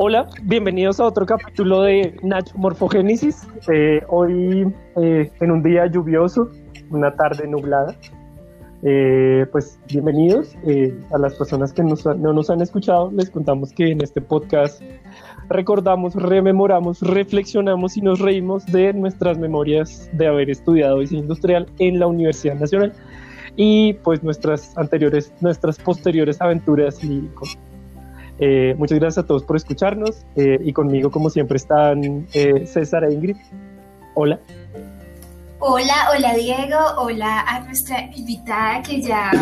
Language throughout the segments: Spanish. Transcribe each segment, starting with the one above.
Hola, bienvenidos a otro capítulo de Nacho Morfogénesis. Eh, hoy eh, en un día lluvioso, una tarde nublada. Eh, pues bienvenidos a las personas que no nos han escuchado. Les contamos que en este podcast recordamos, rememoramos, reflexionamos y nos reímos de nuestras memorias de haber estudiado diseño industrial en la Universidad Nacional y pues nuestras anteriores, nuestras posteriores aventuras y eh, muchas gracias a todos por escucharnos eh, y conmigo como siempre están eh, César e Ingrid. Hola. Hola, hola Diego, hola a nuestra invitada que ya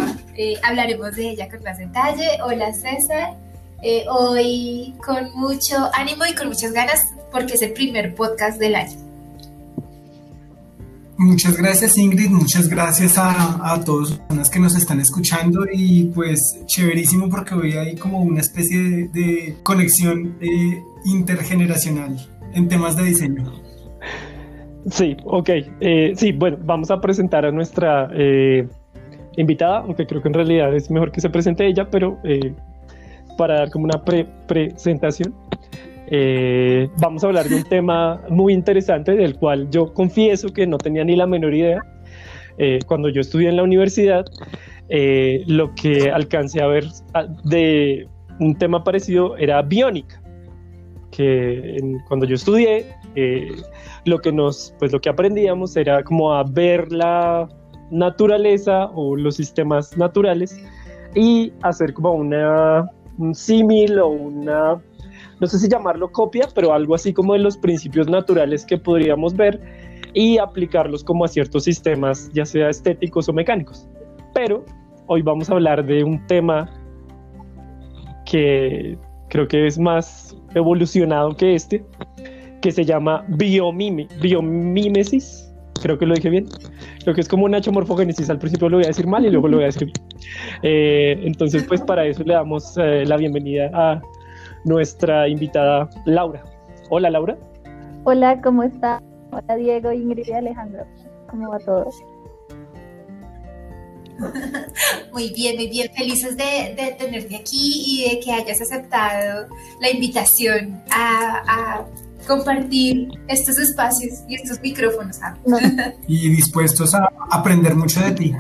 hablaremos de ella con más detalle. Hola César, hoy con mucho ánimo y con muchas ganas porque es el primer podcast del año. Muchas gracias Ingrid, muchas gracias a, a todas las personas que nos están escuchando y pues chéverísimo porque hoy hay como una especie de, conexión eh, intergeneracional en temas de diseño. Sí, ok. Eh, sí, bueno, vamos a presentar a nuestra eh, invitada, aunque creo que en realidad es mejor que se presente ella, pero para dar como una pre-presentación. Eh, vamos a hablar de un tema muy interesante del cual yo confieso que no tenía ni la menor idea. Eh, cuando yo estudié en la universidad, eh, lo que alcancé a ver de un tema parecido era biónica, que cuando yo estudié, lo que nos, pues lo que aprendíamos era como a ver la naturaleza o los sistemas naturales y hacer como una un símil o una no sé si llamarlo copia, pero algo así como de los principios naturales que podríamos ver y aplicarlos como a ciertos sistemas, ya sea estéticos o mecánicos. Pero hoy vamos a hablar de un tema que creo que es más evolucionado que este, que se llama biomime, biomímesis. Creo que lo dije bien. Creo que es como una morfogénesis. Al principio lo voy a decir mal y luego lo voy a decir. Eh, entonces, pues para eso le damos eh, la bienvenida a nuestra invitada Laura. Hola Laura. Hola, ¿cómo está? Hola Diego, Ingrid y Alejandro. ¿Cómo va todo? Muy bien, muy bien. Felices de, tenerte aquí y de que hayas aceptado la invitación a, compartir estos espacios y estos micrófonos. y dispuestos a aprender mucho de ti.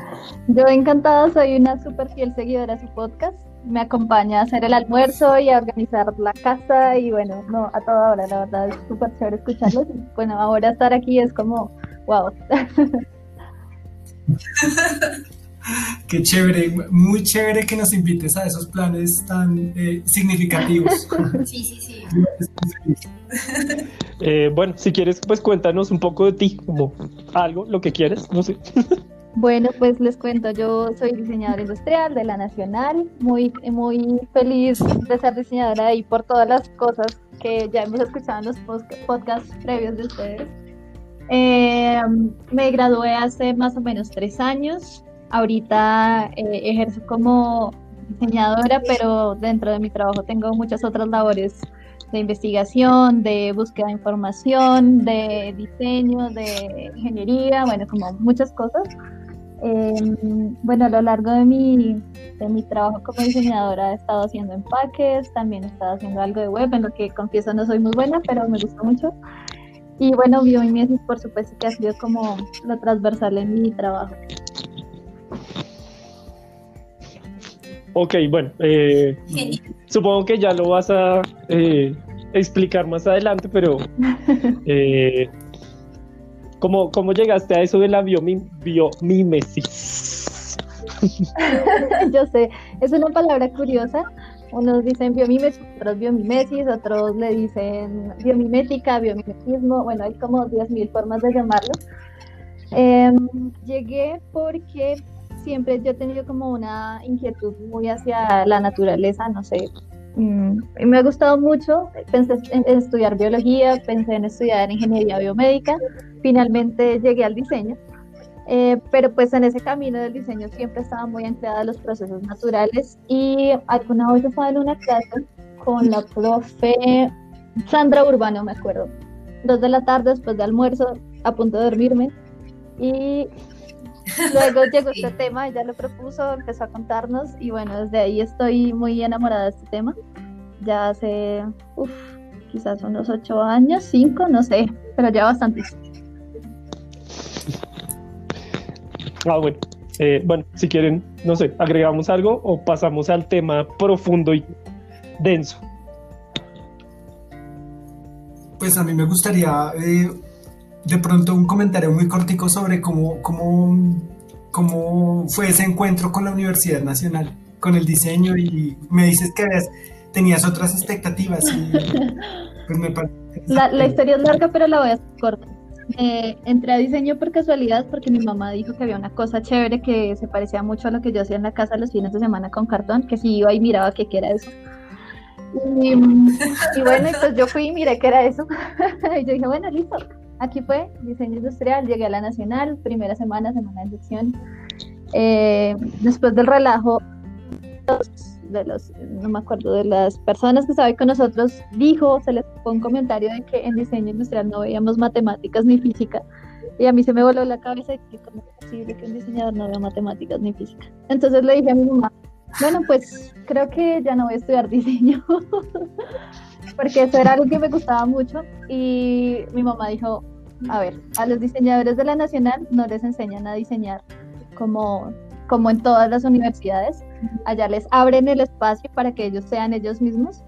Yo encantada, soy una súper fiel seguidora de su podcast me acompaña a hacer el almuerzo y a organizar la casa y bueno, no, a toda hora, la verdad es súper chévere escucharlos. bueno, ahora estar aquí es como, wow. Qué chévere, muy chévere que nos invites a esos planes tan eh, significativos. Sí, sí, sí. Eh, bueno, si quieres, pues cuéntanos un poco de ti, como algo, lo que quieres, no sé. Bueno, pues les cuento, yo soy diseñadora industrial de la Nacional, muy, muy feliz de ser diseñadora y por todas las cosas que ya hemos escuchado en los podcasts previos de ustedes. Eh, me gradué hace más o menos tres años, ahorita eh, ejerzo como diseñadora, pero dentro de mi trabajo tengo muchas otras labores de investigación, de búsqueda de información, de diseño, de ingeniería, bueno, como muchas cosas. Em, bueno, a lo largo de mi, de mi trabajo como diseñadora he estado haciendo empaques, también he estado haciendo algo de web, en lo que confieso no soy muy buena, pero me gusta mucho. Y bueno, biomimesis por supuesto que ha sido como lo transversal en mi trabajo. Ok, bueno, eh, supongo que ya lo vas a eh, explicar más adelante, pero eh, ¿Cómo, ¿Cómo llegaste a eso de la biomímesis? Yo sé, es una palabra curiosa. Unos dicen biomimesis, otros biomimesis, otros le dicen biomimética, biomimetismo. Bueno, hay como 10.000 formas de llamarlo. Em, llegué porque siempre yo he tenido como una inquietud muy hacia la naturaleza, no sé, Mm, me ha gustado mucho, pensé en, estudiar biología, pensé en estudiar ingeniería biomédica, finalmente llegué al diseño, eh, pero pues en ese camino del diseño siempre estaba muy anclada a los procesos naturales y alguna vez estaba en una clase con la profe Sandra Urbano, me acuerdo, dos de la tarde después de almuerzo, a punto de dormirme. Y Luego llegó este tema, ella lo propuso, empezó a contarnos y bueno, desde ahí estoy muy enamorada de este tema. ya hace, uff, quizás unos ocho años, cinco, no sé, pero ya bastante. Ah, bueno. Eh, bueno, si quieren, no sé, agregamos algo o pasamos al tema profundo y denso. Pues a mí me gustaría eh, de pronto un comentario muy cortico sobre cómo, cómo, cómo fue ese encuentro con la Universidad Nacional, con el diseño y me dices que tenías otras expectativas y pues me la, la, historia es larga pero la voy a hacer corta. Eh, entré a diseño por casualidad porque mi mamá dijo que había una cosa chévere que se parecía mucho a lo que yo hacía en la casa los fines de semana con cartón, que si iba y miraba qué era eso. Y, bueno, pues yo fui y miré qué era eso. y yo dije, bueno, listo. Aquí fue, diseño industrial, llegué a la nacional, primera semana, semana de sección. Eh, después del relajo, de los, no me acuerdo, de las personas que estaban con nosotros, dijo, se les fue un comentario de que en diseño industrial no veíamos matemáticas ni física. Y a mí se me voló la cabeza y que cómo es posible que un diseñador no vea matemáticas ni física. Entonces le dije a mi mamá, bueno, pues creo que ya no voy a estudiar diseño, porque eso era algo que me gustaba mucho. Y mi mamá dijo, a ver, a los diseñadores de la Nacional no les enseñan a diseñar como como en todas las universidades. Allá les abren el espacio para que ellos sean ellos mismos.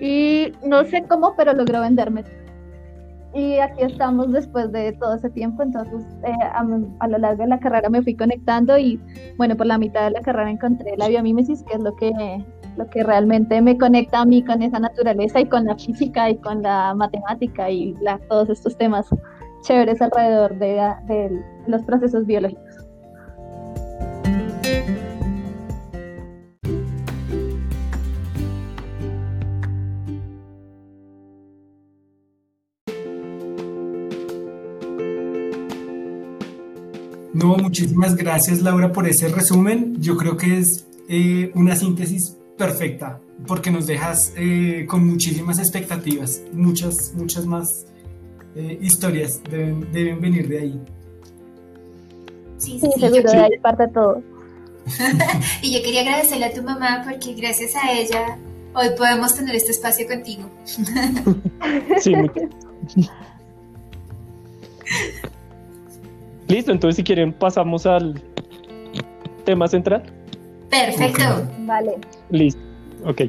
Y no sé cómo, pero logró venderme. Y aquí estamos después de todo ese tiempo, entonces eh, a, lo largo de la carrera me fui conectando y bueno, por la mitad de la carrera encontré la biomímesis, que es lo que, lo que realmente me conecta a mí con esa naturaleza y con la física y con la matemática y todos estos temas chéveres alrededor de, de los procesos biológicos. No, muchísimas gracias Laura por ese resumen. Yo creo que es eh, una síntesis perfecta porque nos dejas eh, con muchísimas expectativas, muchas, muchas más eh, historias deben, deben, venir de ahí. Sí, sí, sí seguro, de ahí parte todo. y yo quería agradecerle a tu mamá porque gracias a ella hoy podemos tener este espacio contigo. sí, Listo, entonces si quieren pasamos al tema central. Perfecto. Vale. Listo. Ok.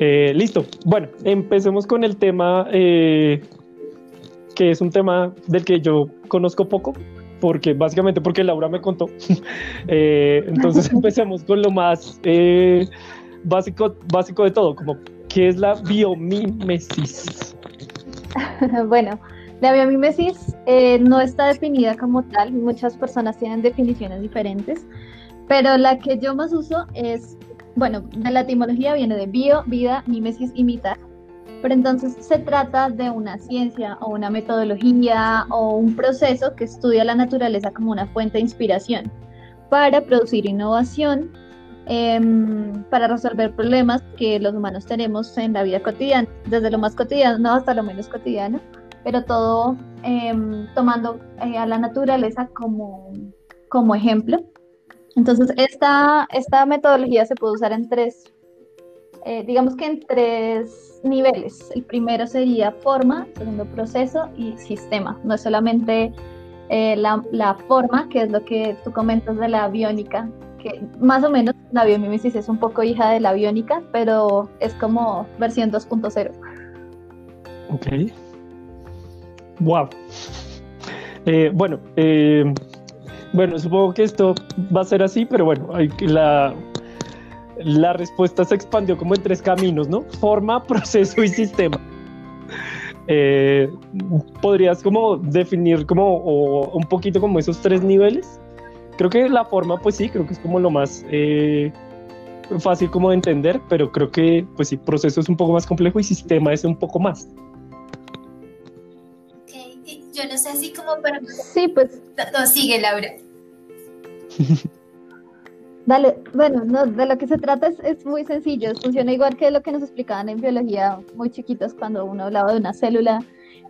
Eh, listo. Bueno, empecemos con el tema eh, que es un tema del que yo conozco poco, porque básicamente porque Laura me contó. Eh, entonces empecemos con lo más eh, básico, básico de todo, como ¿qué es la biomímesis? bueno, la biomímesis eh, no está definida como tal, muchas personas tienen definiciones diferentes, pero la que yo más uso es, bueno, de la etimología viene de bio, vida, mímesis, imitar, pero entonces se trata de una ciencia o una metodología o un proceso que estudia la naturaleza como una fuente de inspiración para producir innovación, em, para resolver problemas que los humanos tenemos en la vida cotidiana, desde lo más cotidiano hasta lo menos cotidiano, pero todo em, tomando eh, a la naturaleza como, como ejemplo. Entonces, esta, esta metodología se puede usar en tres eh, digamos que en tres niveles. El primero sería forma, segundo proceso y sistema. No es solamente eh, la, la, forma, que es lo que tú comentas de la biónica, que más o menos la biomímesis es un poco hija de la biónica, pero es como versión 2.0. Ok. Wow. Eh, bueno, bueno, supongo que esto va a ser así, pero bueno, la, la respuesta se expandió como en tres caminos, ¿no? Forma, proceso y sistema. Eh, ¿Podrías como definir como un poquito como esos tres niveles? Creo que la forma, pues sí, creo que es como lo más eh, fácil como de entender, pero creo que, pues sí, proceso es un poco más complejo y sistema es un poco más. Yo no sé así como, pero... Sí, pues... No, sigue, Laura. Dale, bueno, no, de lo que se trata es, es, muy sencillo, funciona igual que lo que nos explicaban en biología muy chiquitos cuando uno hablaba de una célula,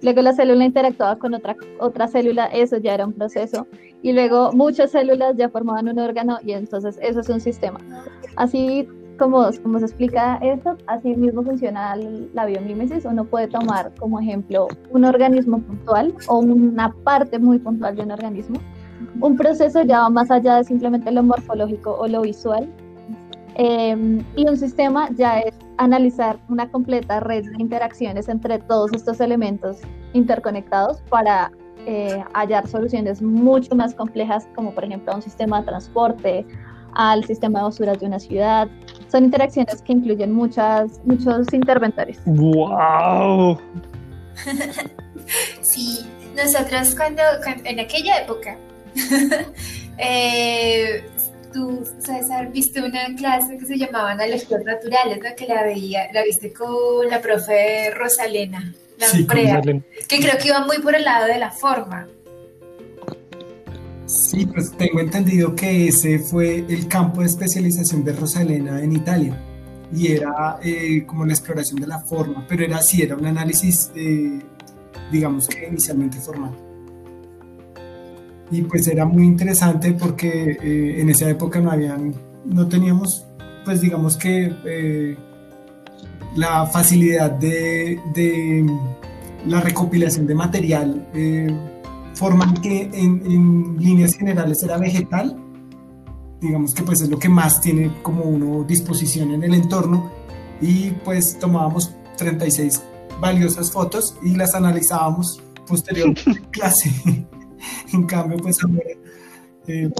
luego la célula interactuaba con otra, otra célula, eso ya era un proceso, y luego muchas células ya formaban un órgano y entonces eso es un sistema. Así como, como se explica esto, así mismo funciona la biomímesis, uno puede tomar como ejemplo un organismo puntual o una parte muy puntual de un organismo un proceso ya va más allá de simplemente lo morfológico o lo visual. Em, y un sistema ya es analizar una completa red de interacciones entre todos estos elementos interconectados para eh, hallar soluciones mucho más complejas, como por ejemplo un sistema de transporte, al sistema de basuras de una ciudad. Son interacciones que incluyen muchas, muchos interventores. ¡Wow! sí, nosotros cuando en aquella época eh, tú, César, viste una clase que se llamaba Analogías Naturales, ¿no? Que la veía, la viste con la profe Rosalena, la sí, que creo que iba muy por el lado de la forma. Sí, pues tengo entendido que ese fue el campo de especialización de Rosalena en Italia y era eh, como la exploración de la forma, pero era así, era un análisis, eh, digamos que inicialmente formal y pues era muy interesante porque eh, en esa época no habían, no teníamos, pues digamos que eh, la facilidad de, de, la recopilación de material eh, que en, en, líneas generales era vegetal, digamos que pues es lo que más tiene como uno disposición en el entorno y pues tomábamos 36 valiosas fotos y las analizábamos posterior clase. en cambio, pues ahora, eh,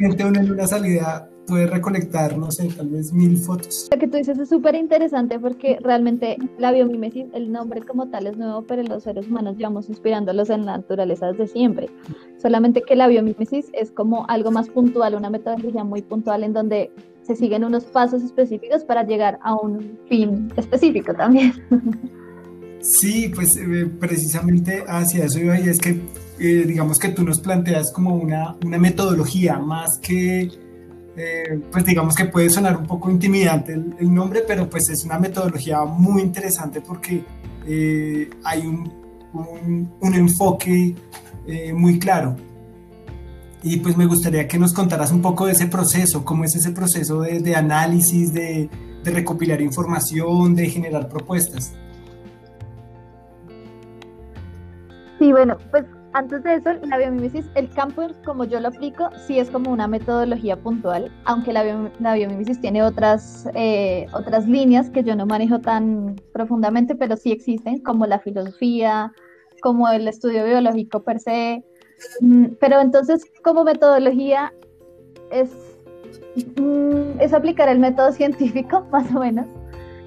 uno en una salida puede recolectar, no sé, tal vez mil fotos. Lo que tú dices es súper interesante porque realmente la biomímesis, el nombre como tal es nuevo, pero los seres humanos llevamos inspirándolos en la naturaleza desde siempre. Solamente que la biomímesis es como algo más puntual, una metodología muy puntual en donde se siguen unos pasos específicos para llegar a un fin específico también. Sí, pues eh, precisamente hacia eso iba y es que eh, digamos que tú nos planteas como una, una metodología más que, eh, pues digamos que puede sonar un poco intimidante el, nombre, pero pues es una metodología muy interesante porque hay un, un, enfoque muy claro. Y pues me gustaría que nos contaras un poco de ese proceso, cómo es ese proceso de, de análisis, de, de recopilar información, de generar propuestas. Sí, bueno, pues antes de eso, la biomímesis, el campo, como yo lo aplico, sí es como una metodología puntual, aunque la, biomímesis tiene otras, eh, otras líneas que yo no manejo tan profundamente, pero sí existen, como la filosofía, como el estudio biológico per se. Mm, pero entonces, como metodología, es, mm, es aplicar el método científico, más o menos,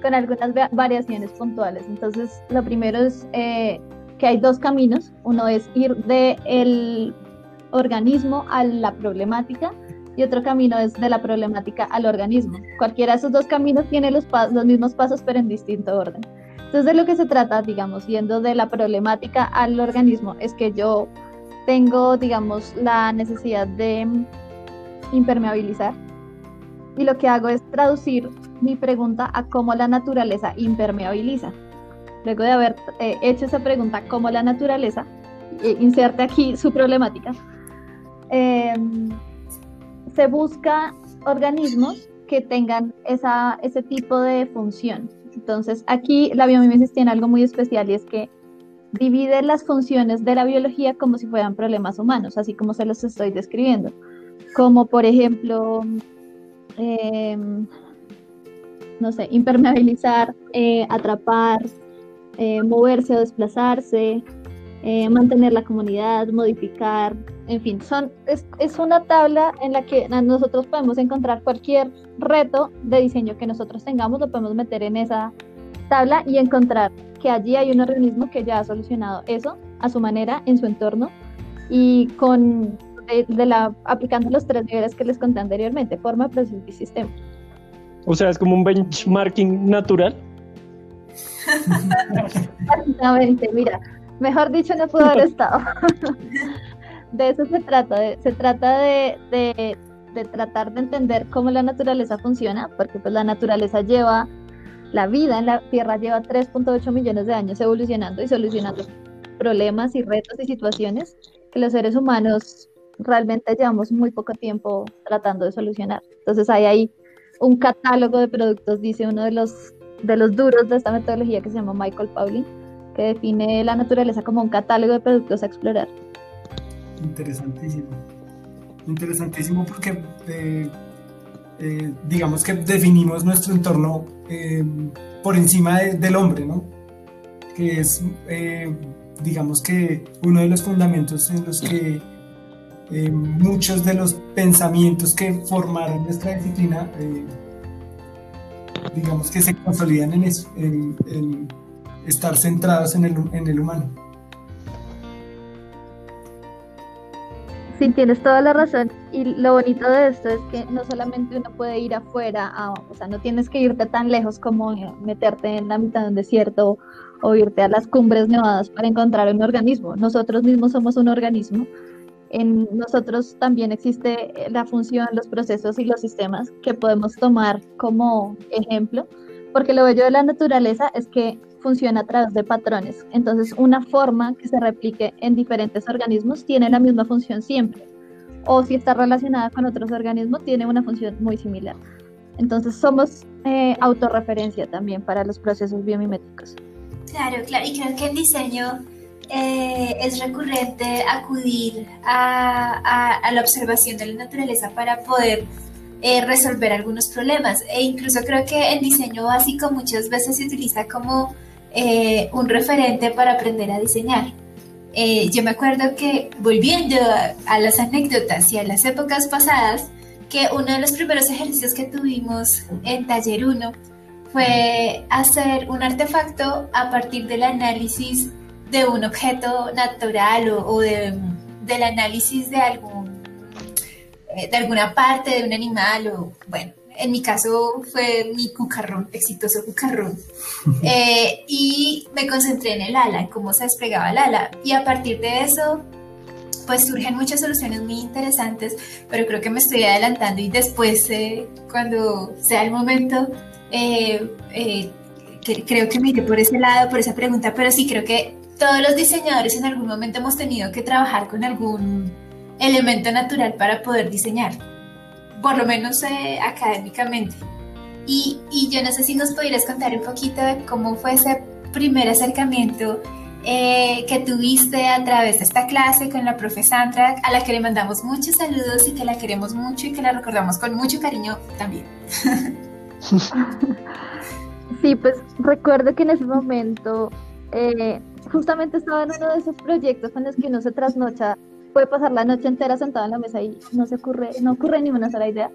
con algunas variaciones puntuales. Entonces, lo primero es... Eh, que hay dos caminos. Uno es ir del organismo a la problemática y otro camino es de la problemática al organismo. Cualquiera de esos dos caminos tiene los, los mismos pasos pero en distinto orden. Entonces de lo que se trata, digamos, yendo de la problemática al organismo, es que yo tengo, digamos, la necesidad de impermeabilizar y lo que hago es traducir mi pregunta a cómo la naturaleza impermeabiliza luego de haber eh, hecho esa pregunta, ¿cómo la naturaleza eh, inserte aquí su problemática? Em, se busca organismos que tengan esa, ese tipo de función. Entonces, aquí la biomímesis tiene algo muy especial y es que divide las funciones de la biología como si fueran problemas humanos, así como se los estoy describiendo. Como por ejemplo, em, no sé, impermeabilizar, eh, atrapar, eh, moverse o desplazarse, eh, mantener la comunidad, modificar, en fin, son, es, es, una tabla en la que nosotros podemos encontrar cualquier reto de diseño que nosotros tengamos, lo podemos meter en esa tabla y encontrar que allí hay un organismo que ya ha solucionado eso a su manera, en su entorno y con de, la, aplicando los tres niveles que les conté anteriormente, forma, proceso y sistema. O sea, es como un benchmarking natural. Exactamente, mira, mejor dicho no pudo haber estado. de eso se trata, se trata de, de tratar de entender cómo la naturaleza funciona, porque pues la naturaleza lleva, la vida en la Tierra lleva 3.8 millones de años evolucionando y solucionando problemas y retos y situaciones que los seres humanos realmente llevamos muy poco tiempo tratando de solucionar. Entonces hay ahí un catálogo de productos, dice uno de los, de los duros de esta metodología que se llama Michael Pauling, que define la naturaleza como un catálogo de productos a explorar. Interesantísimo. Interesantísimo porque eh, eh, digamos que definimos nuestro entorno eh, por encima del hombre, ¿no? Que es, digamos que uno de los fundamentos en los que muchos de los pensamientos que formaron nuestra disciplina, digamos que se consolidan en eso, en, estar centrados en el, en el humano. Sí, tienes toda la razón. Y lo bonito de esto es que no solamente uno puede ir afuera, o sea, no tienes que irte tan lejos como meterte en la mitad de un desierto o irte a las cumbres nevadas para encontrar un organismo. Nosotros mismos somos un organismo. En nosotros también existe la función, los procesos y los sistemas que podemos tomar como ejemplo, porque lo bello de la naturaleza es que funciona a través de patrones. Entonces, una forma que se replique en diferentes organismos tiene la misma función siempre. O si está relacionada con otros organismos, tiene una función muy similar. Entonces, somos eh, autorreferencia también para los procesos biomiméticos. Claro, claro. Y creo que en diseño eh, es recurrente acudir a, a, la observación de la naturaleza para poder eh, resolver algunos problemas. E incluso creo que en diseño básico muchas veces se utiliza como eh, un referente para aprender a diseñar. Eh, yo me acuerdo que volviendo a, las anécdotas y a las épocas pasadas, que uno de los primeros ejercicios que tuvimos en taller 1 fue hacer un artefacto a partir del análisis de un objeto natural o, del análisis de algún eh, de alguna parte de un animal o bueno en mi caso fue mi cucarrón, exitoso cucarrón. Eh, y me concentré en el ala, en cómo se desplegaba el ala. Y a partir de eso, pues surgen muchas soluciones muy interesantes, pero creo que me estoy adelantando y después, eh, cuando sea el momento, eh, creo que me iré por ese lado, por esa pregunta, pero sí creo que todos los diseñadores en algún momento hemos tenido que trabajar con algún elemento natural para poder diseñar por lo menos eh, académicamente. Y, yo no sé si nos pudieras contar un poquito de cómo fue ese primer acercamiento eh, que tuviste a través de esta clase con la profe Sandra, a la que le mandamos muchos saludos y que la queremos mucho y que la recordamos con mucho cariño también. Sí, pues recuerdo que en ese momento eh, justamente estaba en uno de esos proyectos en los que uno se trasnocha puede pasar la noche entera sentado en la mesa y no se ocurre, no ocurre ni una sola idea.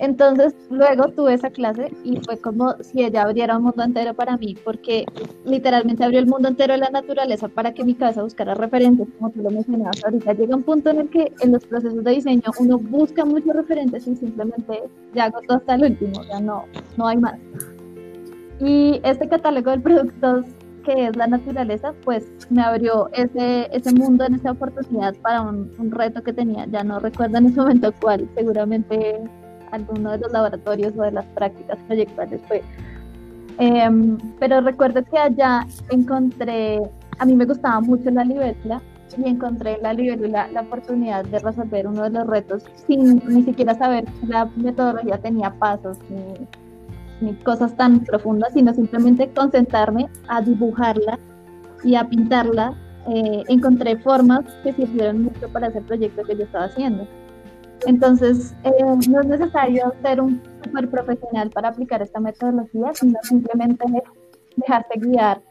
Entonces, luego tuve esa clase y fue como si ella abriera un mundo entero para mí, porque literalmente abrió el mundo entero de la naturaleza para que mi cabeza buscara referentes, como tú lo mencionabas ahorita. Llega un punto en el que en los procesos de diseño uno busca muchos referentes y simplemente ya hago todo hasta el último, ya no, no hay más. Y este catálogo de productos que es la naturaleza, pues me abrió ese, ese mundo en esa oportunidad para un, reto que tenía. Ya no recuerdo en ese momento cuál, seguramente alguno de los laboratorios o de las prácticas proyectuales fue. Em, pero recuerdo que allá encontré, a mí me gustaba mucho la libélula y encontré en la libélula la oportunidad de resolver uno de los retos sin ni siquiera saber si la metodología tenía pasos ni ni cosas tan profundas, sino simplemente concentrarme a dibujarla y a pintarla. Eh, encontré formas que sirvieron mucho para ese proyecto que yo estaba haciendo. Entonces, eh, no es necesario ser un super profesional para aplicar esta metodología, sino simplemente dejarse guiar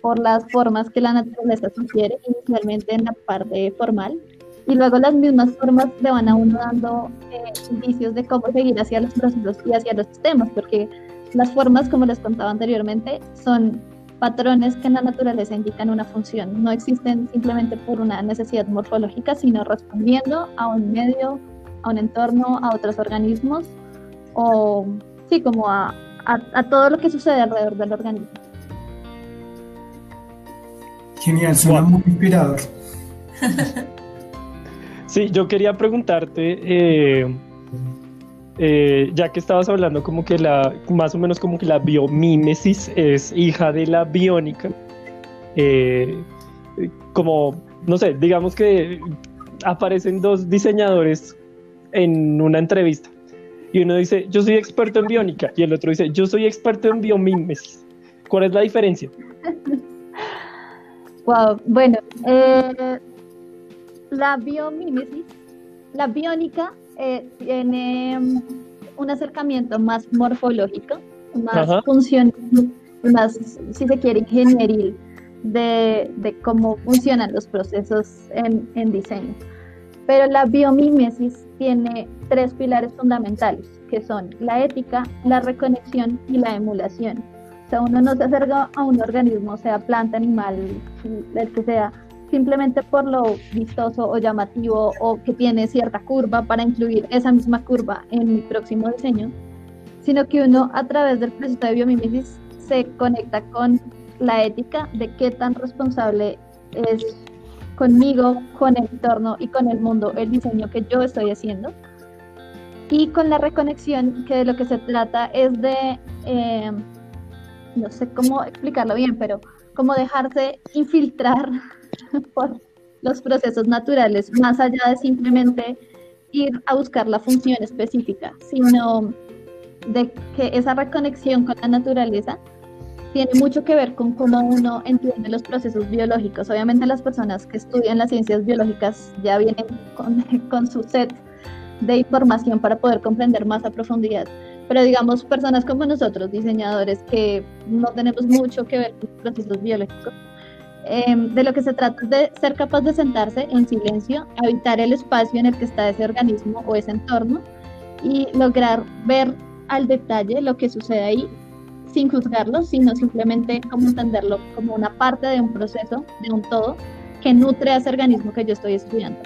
por las formas que la naturaleza sugiere, inicialmente en la parte formal, y luego las mismas formas le van a uno dando eh, indicios de cómo seguir hacia los procesos y hacia los sistemas, porque las formas, como les contaba anteriormente, son patrones que en la naturaleza indican una función, no existen simplemente por una necesidad morfológica, sino respondiendo a un medio, a un entorno, a otros organismos, o sí, como a, a, todo lo que sucede alrededor del organismo. Genial, suena muy inspirador. Sí, yo quería preguntarte, eh, eh, ya que estabas hablando como que la, más o menos como que la biomímesis es hija de la biónica, eh, como, no sé, digamos que aparecen dos diseñadores en una entrevista y uno dice, yo soy experto en biónica y el otro dice, yo soy experto en biomímesis. ¿Cuál es la diferencia? wow, bueno, eh, la biomímesis, la biónica eh, tiene un acercamiento más morfológico, más funcional, más, si se quiere, ingenieril de, cómo funcionan los procesos en, en diseño. Pero la biomímesis tiene tres pilares fundamentales, que son la ética, la reconexión y la emulación. O sea, uno no se acerca a un organismo, sea planta, animal, el que sea, simplemente por lo vistoso o llamativo o que tiene cierta curva para incluir esa misma curva en mi próximo diseño, sino que uno a través del proceso de biomímesis se conecta con la ética de qué tan responsable es conmigo, con el entorno y con el mundo el diseño que yo estoy haciendo. Y con la reconexión, que de lo que se trata es de, eh, no sé cómo explicarlo bien, pero como dejarse infiltrar por los procesos naturales, más allá de simplemente ir a buscar la función específica, sino de que esa reconexión con la naturaleza tiene mucho que ver con cómo uno entiende los procesos biológicos. Obviamente las personas que estudian las ciencias biológicas ya vienen con, con su set de información para poder comprender más a profundidad. Pero digamos, personas como nosotros, diseñadores, que no tenemos mucho que ver con los procesos biológicos, Em, de lo que se trata es de ser capaz de sentarse en silencio, habitar el espacio en el que está ese organismo o ese entorno y lograr ver al detalle lo que sucede ahí sin juzgarlo, sino simplemente como entenderlo como una parte de un proceso, de un todo, que nutre a ese organismo que yo estoy estudiando.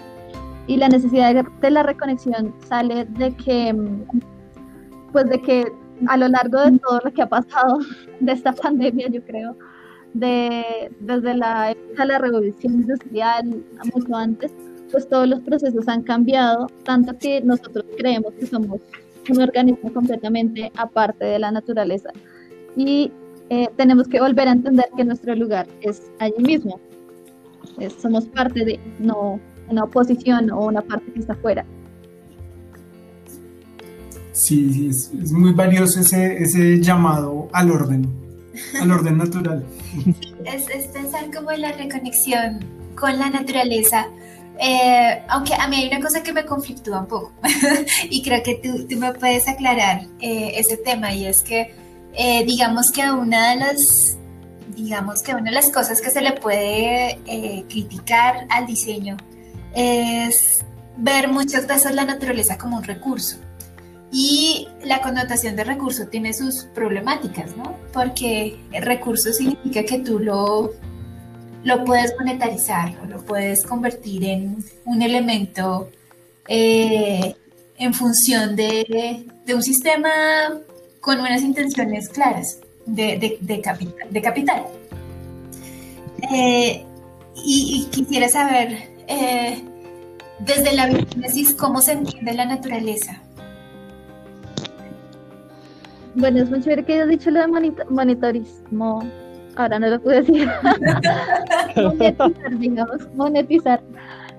Y la necesidad de la reconexión sale de que, pues de que a lo largo de todo lo que ha pasado de esta pandemia, yo creo, de, desde la la revolución industrial, mucho antes, pues todos los procesos han cambiado, tanto que nosotros creemos que somos un organismo completamente aparte de la naturaleza. Y eh, tenemos que volver a entender que nuestro lugar es allí mismo. somos parte de, no una oposición o una parte que está afuera. Sí, es, es muy valioso ese, ese llamado al orden, al orden natural. Es, pensar como en la reconexión con la naturaleza. Eh, aunque a mí hay una cosa que me conflictúa un poco y creo que tú, tú me puedes aclarar eh, ese tema y es que eh, digamos que una de las digamos que una de las cosas que se le puede criticar al diseño es ver muchas veces la naturaleza como un recurso y la connotación de recurso tiene sus problemáticas, ¿no? Porque el recurso significa que tú lo, lo puedes monetarizar o lo puedes convertir en un elemento eh, en función de, un sistema con unas intenciones claras de, capital. De capital. Eh, y, quisiera saber, eh, desde la biogénesis, cómo se entiende la naturaleza bueno, es muy chévere que hayas dicho lo de monitorismo. Ahora no lo pude decir. monetizar, digamos, monetizar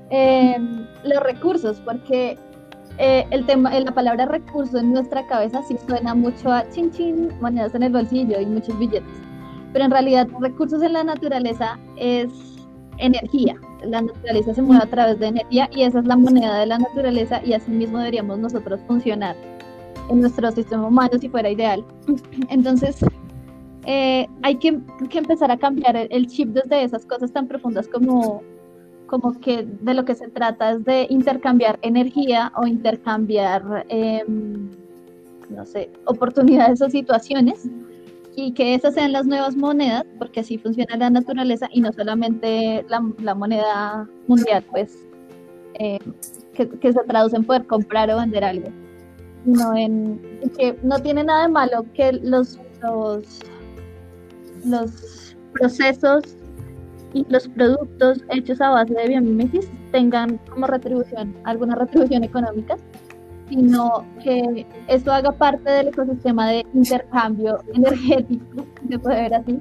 em, los recursos, porque eh, el tema, la palabra recurso en nuestra cabeza sí suena mucho a chin chin, monedas en el bolsillo y muchos billetes. Pero en realidad, recursos en la naturaleza es energía. La naturaleza se mueve a través de energía y esa es la moneda de la naturaleza y así mismo deberíamos nosotros funcionar en nuestro sistema humano si fuera ideal. Entonces, eh, hay que, empezar a cambiar el, chip desde esas cosas tan profundas como, como que de lo que se trata es de intercambiar energía o intercambiar, em, no sé, oportunidades o situaciones y que esas sean las nuevas monedas, porque así funciona la naturaleza y no solamente la, la moneda mundial, pues, eh, que, que se traduce en poder comprar o vender algo sino en, que no tiene nada de malo que los, los, procesos y los productos hechos a base de biomímesis tengan como retribución, alguna retribución económica, sino que eso haga parte del ecosistema de intercambio energético, se puede ver así,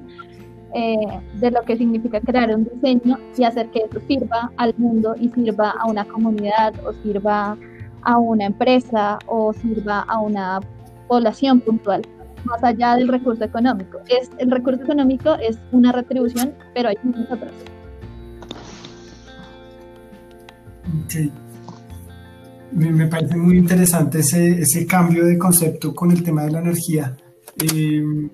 eh, de lo que significa crear un diseño y hacer que eso sirva al mundo y sirva a una comunidad o sirva una empresa o sirva a una población puntual, más allá del recurso económico. Es, el recurso económico es una retribución, pero hay muchas otras. Okay. Me, parece muy interesante ese, ese, cambio de concepto con el tema de la energía. Eh,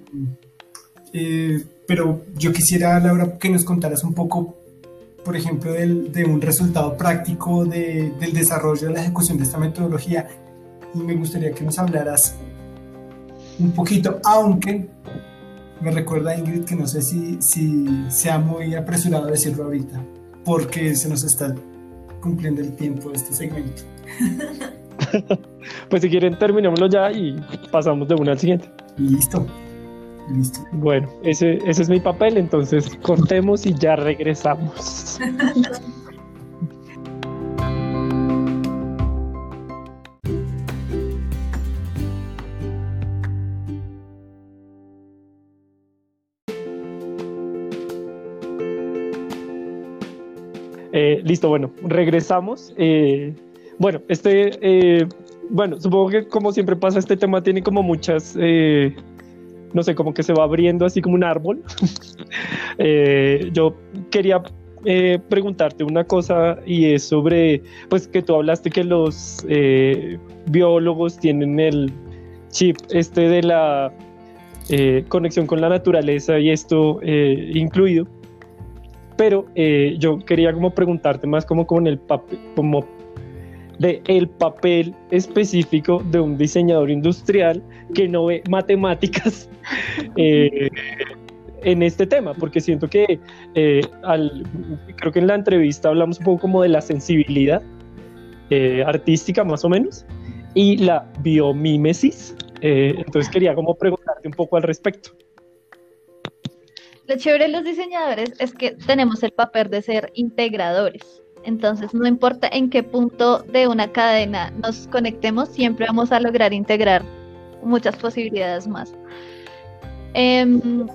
eh, pero yo quisiera, Laura, que nos contaras un poco, por ejemplo, del, de un resultado práctico de, del desarrollo de la ejecución de esta metodología. Y me gustaría que nos hablaras un poquito, aunque me recuerda Ingrid que no sé si, si sea muy apresurado decirlo ahorita, porque se nos está cumpliendo el tiempo de este segmento. pues si quieren terminémoslo ya y pasamos de una al siguiente. Listo. Bueno, ese, ese es mi papel, entonces cortemos y ya regresamos. Eh, listo, bueno, regresamos. Eh, bueno, este, eh, bueno, supongo que como siempre pasa, este tema tiene como muchas no sé, como que se va abriendo así como un árbol. Eh, yo quería eh, preguntarte una cosa y es sobre, pues que tú hablaste que los eh, biólogos tienen el chip este de la conexión con la naturaleza y esto incluido. Pero yo quería como preguntarte más como con el papel, como de el papel específico de un diseñador industrial que no ve matemáticas eh, en este tema, porque siento que eh, creo que en la entrevista hablamos un poco como de la sensibilidad eh, artística más o menos y la biomímesis. entonces quería como preguntarte un poco al respecto. Lo chévere de los diseñadores es que tenemos el papel de ser integradores. Entonces, no importa en qué punto de una cadena nos conectemos, siempre vamos a lograr integrar muchas posibilidades más. Em,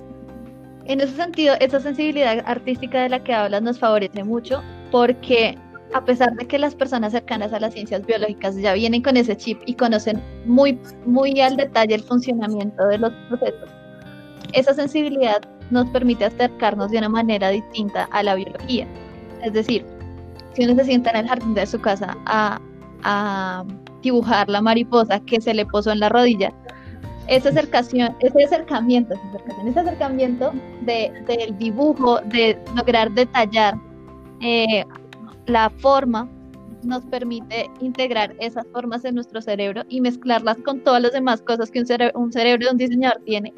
en ese sentido, esa sensibilidad artística de la que hablas nos favorece mucho porque a pesar de que las personas cercanas a las ciencias biológicas ya vienen con ese chip y conocen muy, muy al detalle el funcionamiento de los procesos, esa sensibilidad nos permite acercarnos de una manera distinta a la biología. Es decir, si uno se sienta en el jardín de su casa a, dibujar la mariposa que se le posó en la rodilla, ese acercación, ese acercamiento, ese acercamiento, de, del dibujo, de lograr detallar eh, la forma, nos permite integrar esas formas en nuestro cerebro y mezclarlas con todas las demás cosas que un, un cerebro de un diseñador tiene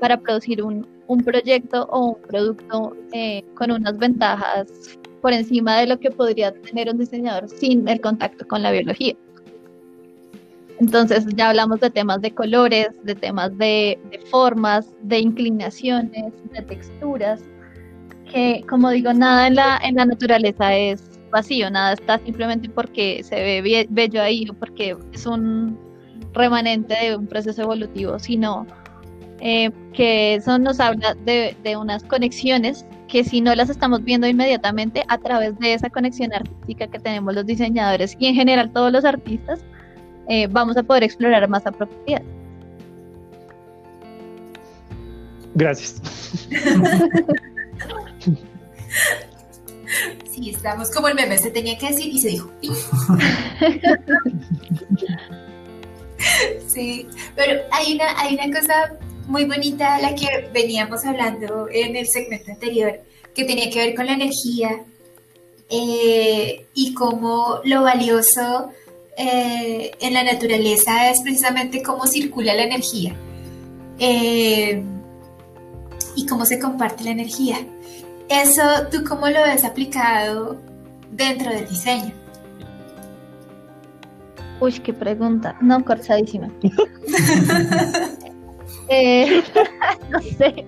para producir un, un proyecto o un producto eh, con unas ventajas por encima de lo que podría tener un diseñador sin el contacto con la biología. Entonces ya hablamos de temas de colores, de temas de, formas, de inclinaciones, de texturas, que como digo, nada en la, en la naturaleza es vacío, nada está simplemente porque se ve bello ahí o porque es un remanente de un proceso evolutivo, sino eh, que eso nos habla de, de, unas conexiones que si no las estamos viendo inmediatamente a través de esa conexión artística que tenemos los diseñadores y en general todos los artistas, eh, vamos a poder explorar más a profundidad. Gracias. Sí, estamos como el meme, se tenía que decir y se dijo. Sí, pero hay una, hay una cosa muy bonita la que veníamos hablando en el segmento anterior, que tenía que ver con la energía eh, y cómo lo valioso eh, en la naturaleza es precisamente cómo circula la energía eh, y cómo se comparte la energía. Eso, ¿tú cómo lo ves aplicado dentro del diseño? Uy, qué pregunta. No, cortadísima. Eh, no sé,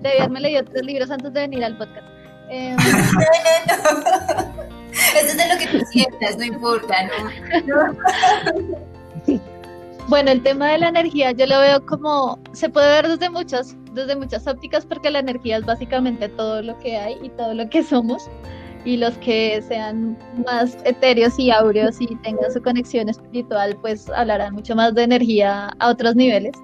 debí haberme leído tres libros antes de venir al podcast. Eh, Eso es de lo que tú sientas, no importa, ¿no? Bueno, el tema de la energía yo lo veo como, se puede ver desde muchas, desde muchas ópticas porque la energía es básicamente todo lo que hay y todo lo que somos y los que sean más etéreos y áureos y tengan su conexión espiritual pues hablarán mucho más de energía a otros niveles.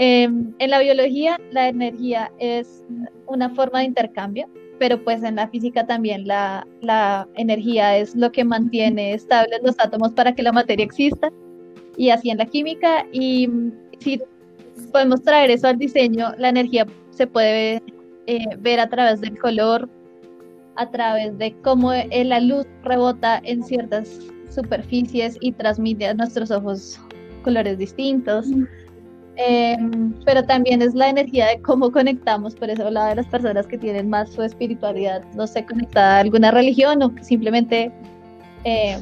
Em, en la biología la energía es una forma de intercambio, pero pues en la física también la, la energía es lo que mantiene estables los átomos para que la materia exista y así en la química. Y si podemos traer eso al diseño, la energía se puede eh, ver a través del color, a través de cómo eh, la luz rebota en ciertas superficies y transmite a nuestros ojos colores distintos. Em, pero también es la energía de cómo conectamos, por eso hablaba de las personas que tienen más su espiritualidad, no sé, conectada a alguna religión o simplemente, em,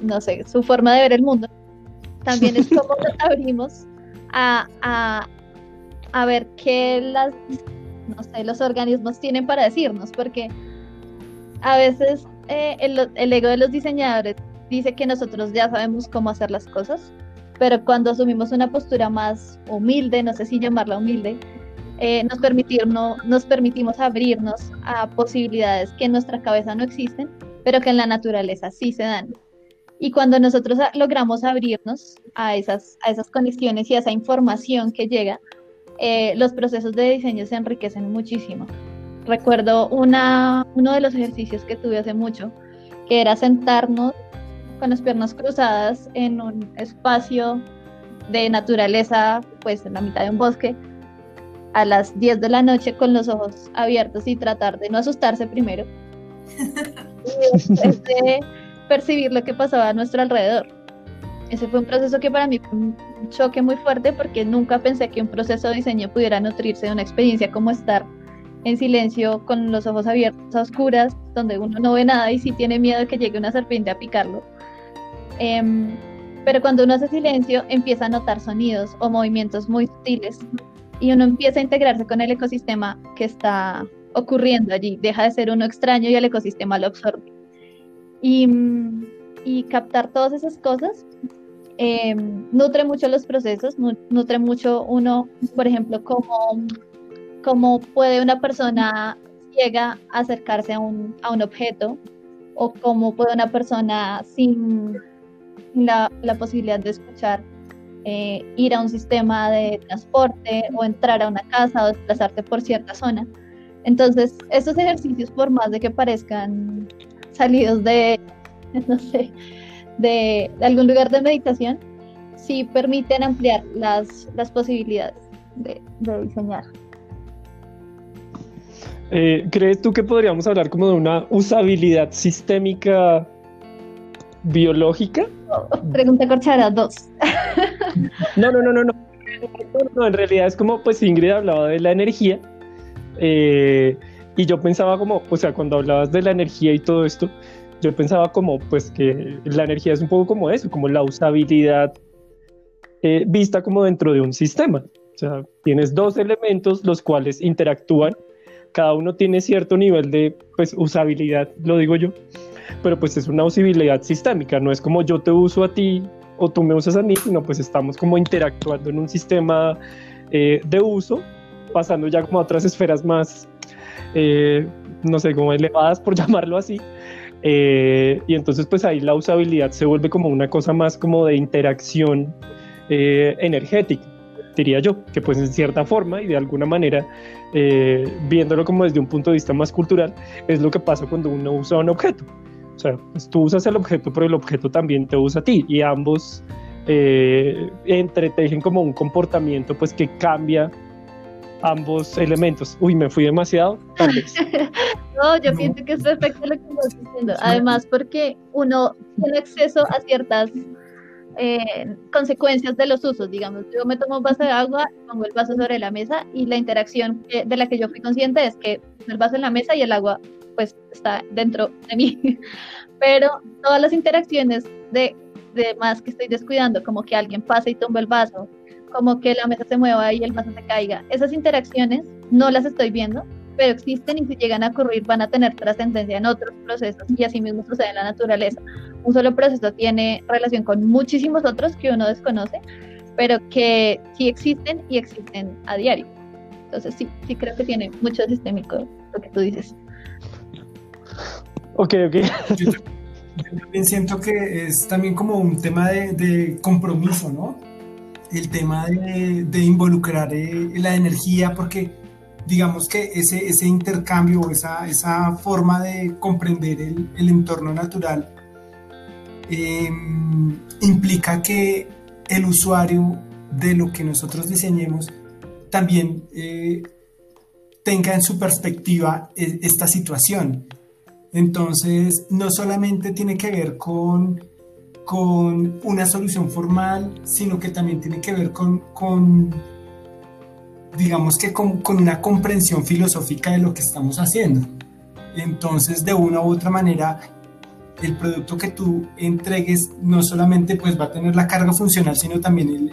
no sé, su forma de ver el mundo. También es como nos abrimos a, a, a, ver qué las, no sé, los organismos tienen para decirnos, porque a veces eh, el, el ego de los diseñadores dice que nosotros ya sabemos cómo hacer las cosas, pero cuando asumimos una postura más humilde, no sé si llamarla humilde, eh, nos, permitimos, nos permitimos abrirnos a posibilidades que en nuestra cabeza no existen, pero que en la naturaleza sí se dan. Y cuando nosotros logramos abrirnos a esas, a esas conexiones y a esa información que llega, eh, los procesos de diseño se enriquecen muchísimo. Recuerdo una, uno de los ejercicios que tuve hace mucho, que era sentarnos con las piernas cruzadas en un espacio de naturaleza, pues en la mitad de un bosque, a las 10 de la noche con los ojos abiertos y tratar de no asustarse primero. Este, percibir lo que pasaba a nuestro alrededor. Ese fue un proceso que para mí fue un choque muy fuerte porque nunca pensé que un proceso de diseño pudiera nutrirse de una experiencia como estar en silencio con los ojos abiertos a oscuras, donde uno no ve nada y sí tiene miedo de que llegue una serpiente a picarlo. Em, pero cuando uno hace silencio empieza a notar sonidos o movimientos muy sutiles y uno empieza a integrarse con el ecosistema que está ocurriendo allí, deja de ser uno extraño y el ecosistema lo absorbe. Y, captar todas esas cosas em, nutre mucho los procesos, nutre mucho uno, por ejemplo, cómo, cómo puede una persona ciega acercarse a un, a un objeto o cómo puede una persona sin la, la posibilidad de escuchar eh, ir a un sistema de transporte o entrar a una casa o desplazarte por cierta zona. Entonces, estos ejercicios, por más de que parezcan salidos de, no sé, de, algún lugar de meditación, sí permiten ampliar las, las posibilidades de, diseñar. Eh, ¿Crees tú que podríamos hablar como de una usabilidad sistémica biológica? pregunta corchara, dos. no, no, no, no, no. No, en realidad es como, pues Ingrid hablaba de la energía. Eh, y yo pensaba como, o sea, cuando hablabas de la energía y todo esto, yo pensaba como, pues que la energía es un poco como eso, como la usabilidad eh, vista como dentro de un sistema. O sea, tienes dos elementos los cuales interactúan, cada uno tiene cierto nivel de pues, usabilidad, lo digo yo, pero pues es una usabilidad sistémica, no es como yo te uso a ti o tú me usas a mí, sino pues estamos como interactuando en un sistema eh, de uso, pasando ya como a otras esferas más eh, no sé, como elevadas por llamarlo así. Eh, y entonces pues ahí la usabilidad se vuelve como una cosa más como de interacción energética, diría yo, que pues en cierta forma y de alguna manera, viéndolo como desde un punto de vista más cultural, es lo que pasa cuando uno usa un objeto. O sea, pues, tú usas el objeto, pero el objeto también te usa a ti y ambos entretejen como un comportamiento pues que cambia ambos elementos. Uy, me fui demasiado, no, yo pienso que es perfecto lo que estás diciendo. Además, porque uno tiene acceso a ciertas eh, consecuencias de los usos. Digamos, yo me tomo un vaso de agua, pongo el vaso sobre la mesa y la interacción de la que yo fui consciente es que el vaso en la mesa y el agua pues está dentro de mí. Pero todas las interacciones de, de más que estoy descuidando, como que alguien pasa y tumba el vaso, como que la mesa se mueva y el vaso se caiga. Esas interacciones no las estoy viendo, pero existen y si llegan a ocurrir van a tener trascendencia en otros procesos y así mismo sucede en la naturaleza. Un solo proceso tiene relación con muchísimos otros que uno desconoce, pero que sí existen y existen a diario. Entonces sí, sí creo que tiene mucho sistémico lo que tú dices. Ok, ok. Yo, también siento que es también como un tema de, compromiso, ¿no? El tema de, involucrar eh, la energía, porque digamos que ese, ese intercambio, esa, esa forma de comprender el, el entorno natural em, implica que el usuario de lo que nosotros diseñemos también eh, tenga en su perspectiva e, esta situación. Entonces, no solamente tiene que ver con, con una solución formal, sino que también tiene que ver con, digamos que con, con, una comprensión filosófica de lo que estamos haciendo. Entonces, de una u otra manera, el producto que tú entregues no solamente pues va a tener la carga funcional, sino también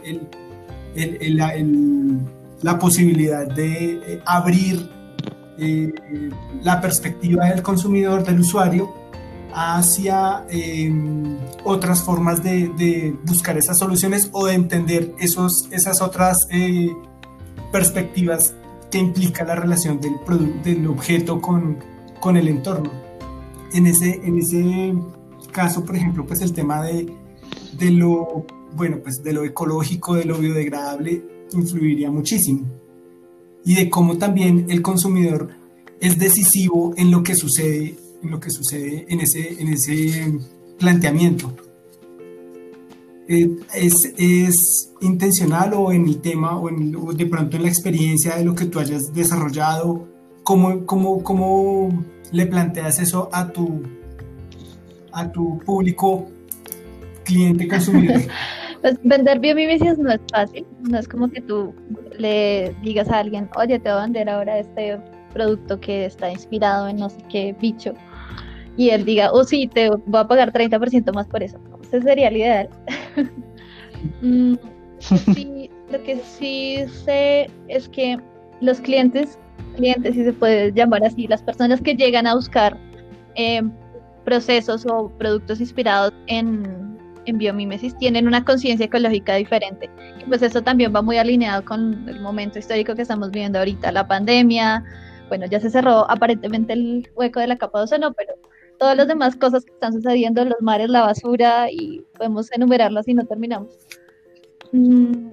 la posibilidad de eh, abrir eh, la perspectiva del consumidor, del usuario, hacia em, otras formas de, buscar esas soluciones o de entender esos, esas otras eh, perspectivas que implica la relación del, del objeto con, con el entorno en ese, en ese caso, por ejemplo, pues el tema de, de lo, bueno, pues de lo ecológico, de lo biodegradable, influiría muchísimo. Y de cómo también el consumidor es decisivo en lo que sucede, en lo que sucede en ese, en ese planteamiento. Eh, ¿Es, ¿Es, intencional o en el tema o, en, o, de pronto en la experiencia de lo que tú hayas desarrollado? ¿Cómo, cómo, cómo le planteas eso a tu, a tu público cliente consumidor? Pues vender biomimicias no es fácil, no es como que tú le digas a alguien, oye, te voy a vender ahora este producto que está inspirado en no sé qué bicho, y él diga, oh sí, te voy a pagar 30% más por eso. Ese sería el ideal. Mm, sí, lo que sí sé es que los clientes clientes, si se puede llamar así, las personas que llegan a buscar eh, procesos o productos inspirados en, en biomímesis tienen una conciencia ecológica diferente. Y pues eso también va muy alineado con el momento histórico que estamos viviendo ahorita, la pandemia. Bueno, ya se cerró aparentemente el hueco de la capa de ozono, pero todas las demás cosas que están sucediendo, los mares, la basura, y podemos enumerarlas y no terminamos. Mm,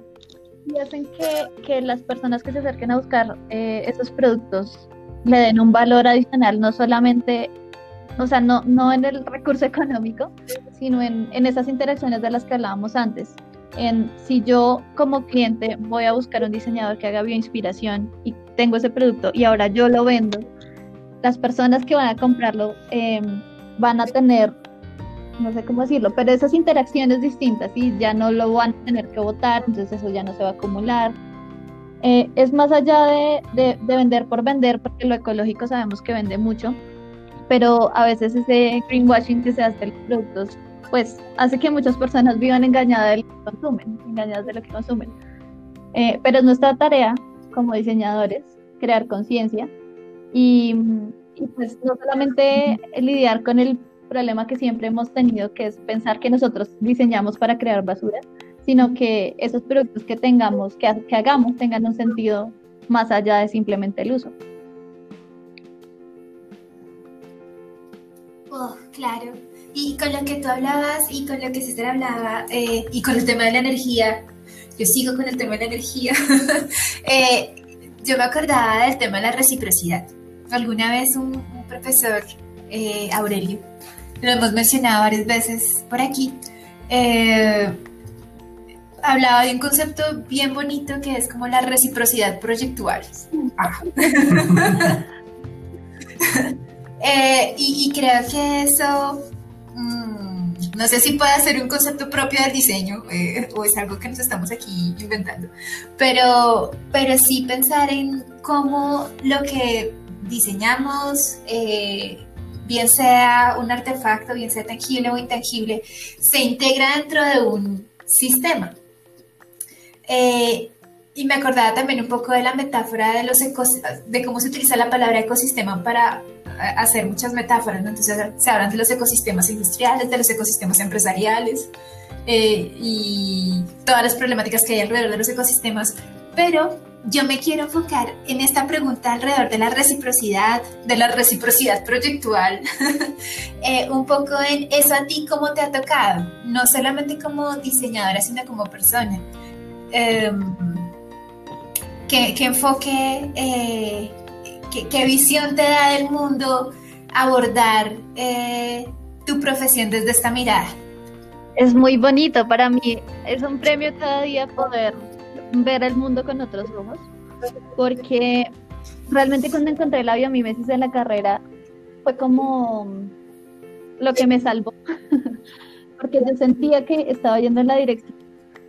y hacen que, que, las personas que se acerquen a buscar eh, productos le den un valor adicional, no solamente, o sea, no, no en el recurso económico, sino en, en esas interacciones de las que hablábamos antes. En si yo como cliente voy a buscar un diseñador que haga bioinspiración y tengo ese producto y ahora yo lo vendo, las personas que van a comprarlo eh, van a tener no sé cómo decirlo, pero esas interacciones distintas y ya no lo van a tener que votar, entonces eso ya no se va a acumular. Eh, es más allá de, de, vender por vender, porque lo ecológico sabemos que vende mucho, pero a veces ese greenwashing que se hace de los productos, pues hace que muchas personas vivan engañadas de lo que consumen, engañadas de lo que consumen. Eh, pero es nuestra tarea como diseñadores crear conciencia y, y, pues no solamente lidiar con el problema que siempre hemos tenido, que es pensar que nosotros diseñamos para crear basura, sino que esos productos que tengamos, que, que hagamos, tengan un sentido más allá de simplemente el uso. Oh, claro. Y con lo que tú hablabas y con lo que César hablaba eh, y con el tema de la energía, yo sigo con el tema de la energía, eh, yo me acordaba del tema de la reciprocidad. Alguna vez un, un profesor, eh, Aurelio, lo hemos mencionado varias veces por aquí, eh, hablaba de un concepto bien bonito que es como la reciprocidad proyectual. Ah. Eh, y, creo que eso, mm, no sé si puede ser un concepto propio del diseño eh, o es algo que nos estamos aquí inventando, pero, pero sí pensar en cómo lo que diseñamos, bien sea un artefacto, bien sea tangible o intangible, se integra dentro de un sistema. Eh, y me acordaba también un poco de la metáfora de, los de cómo se utiliza la palabra ecosistema para hacer muchas metáforas. Entonces se hablan de los ecosistemas industriales, de los ecosistemas empresariales eh, y todas las problemáticas que hay alrededor de los ecosistemas. Pero yo me quiero enfocar en esta pregunta alrededor de la reciprocidad, de la reciprocidad proyectual, eh, un poco en eso a ti cómo te ha tocado, no solamente como diseñadora, sino como persona. Em, ¿qué, enfoque, eh, qué, visión te da del mundo abordar eh, tu profesión desde esta mirada? Es muy bonito para mí, es un premio cada día poder ver el mundo con otros ojos, porque realmente cuando encontré la biomimesis en la carrera fue como lo que me salvó, porque yo sentía que estaba yendo en la dirección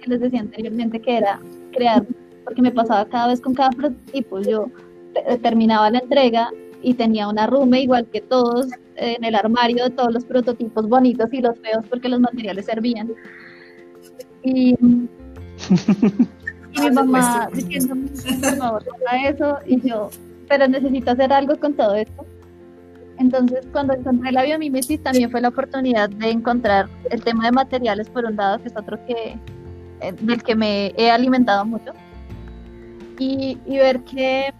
que les decía anteriormente, que era crear, porque me pasaba cada vez con cada prototipo, yo terminaba la entrega y tenía una rume igual que todos en el armario de todos los prototipos bonitos y los feos porque los materiales servían. Y Y mi mamá diciéndome, por favor, eso. Y yo, pero necesito hacer algo con todo esto. Entonces, cuando encontré la biomimesis, también fue la oportunidad de encontrar el tema de materiales, por un lado, que es otro que, eh, del que me he alimentado mucho. Y, y ver que,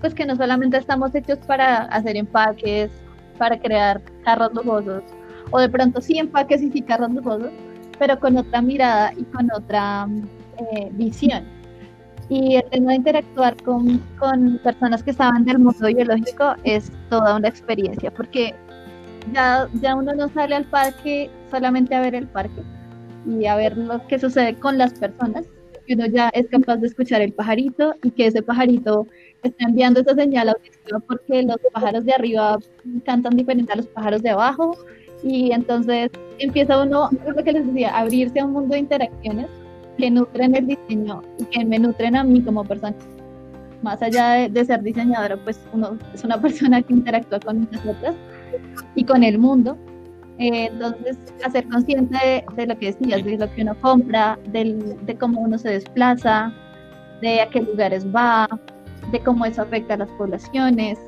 pues que no solamente estamos hechos para hacer empaques, para crear carros lujosos, o de pronto sí empaques y sí carros lujosos, pero con otra mirada y con otra eh, visión. Y el tema de interactuar con, con, personas que estaban del mundo biológico es toda una experiencia, porque ya, ya uno no sale al parque solamente a ver el parque y a ver lo que sucede con las personas, y uno ya es capaz de escuchar el pajarito y que ese pajarito está enviando esa señal auditiva porque los pájaros de arriba cantan diferente a los pájaros de abajo y entonces empieza uno, lo que les decía, abrirse a un mundo de interacciones que nutren el diseño y que me nutren a mí como persona. Más allá de, ser diseñadora, pues uno es una persona que interactúa con muchas otras y con el mundo. Eh, entonces, hacer consciente de, lo que decías, de lo que uno compra, de cómo uno se desplaza, de a qué lugares va, de cómo eso afecta a las poblaciones,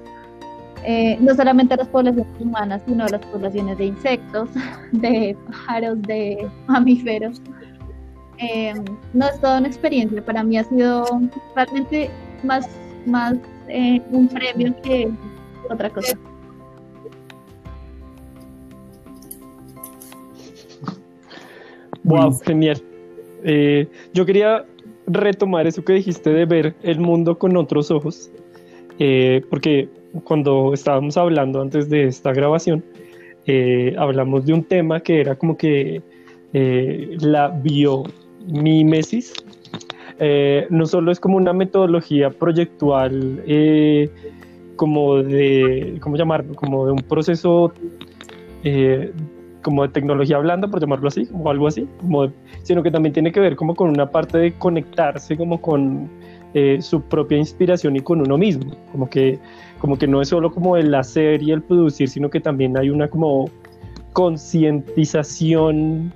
eh, no solamente a las poblaciones humanas, sino a las poblaciones de insectos, de pájaros, de mamíferos. Eh, no es toda una experiencia, para mí ha sido realmente más, más eh, un premio que otra cosa. Wow, genial. Eh, yo quería retomar eso que dijiste de ver el mundo con otros ojos, porque cuando estábamos hablando antes de esta grabación, hablamos de un tema que era como que la bio mimesis eh, no solo es como una metodología proyectual, eh, como de, ¿cómo llamarlo? Como de un proceso eh, como de tecnología blanda, por llamarlo así, o algo así, sino que también tiene que ver como con una parte de conectarse como con su propia inspiración y con uno mismo, como que, como que no es solo como el hacer y el producir, sino que también hay una como concientización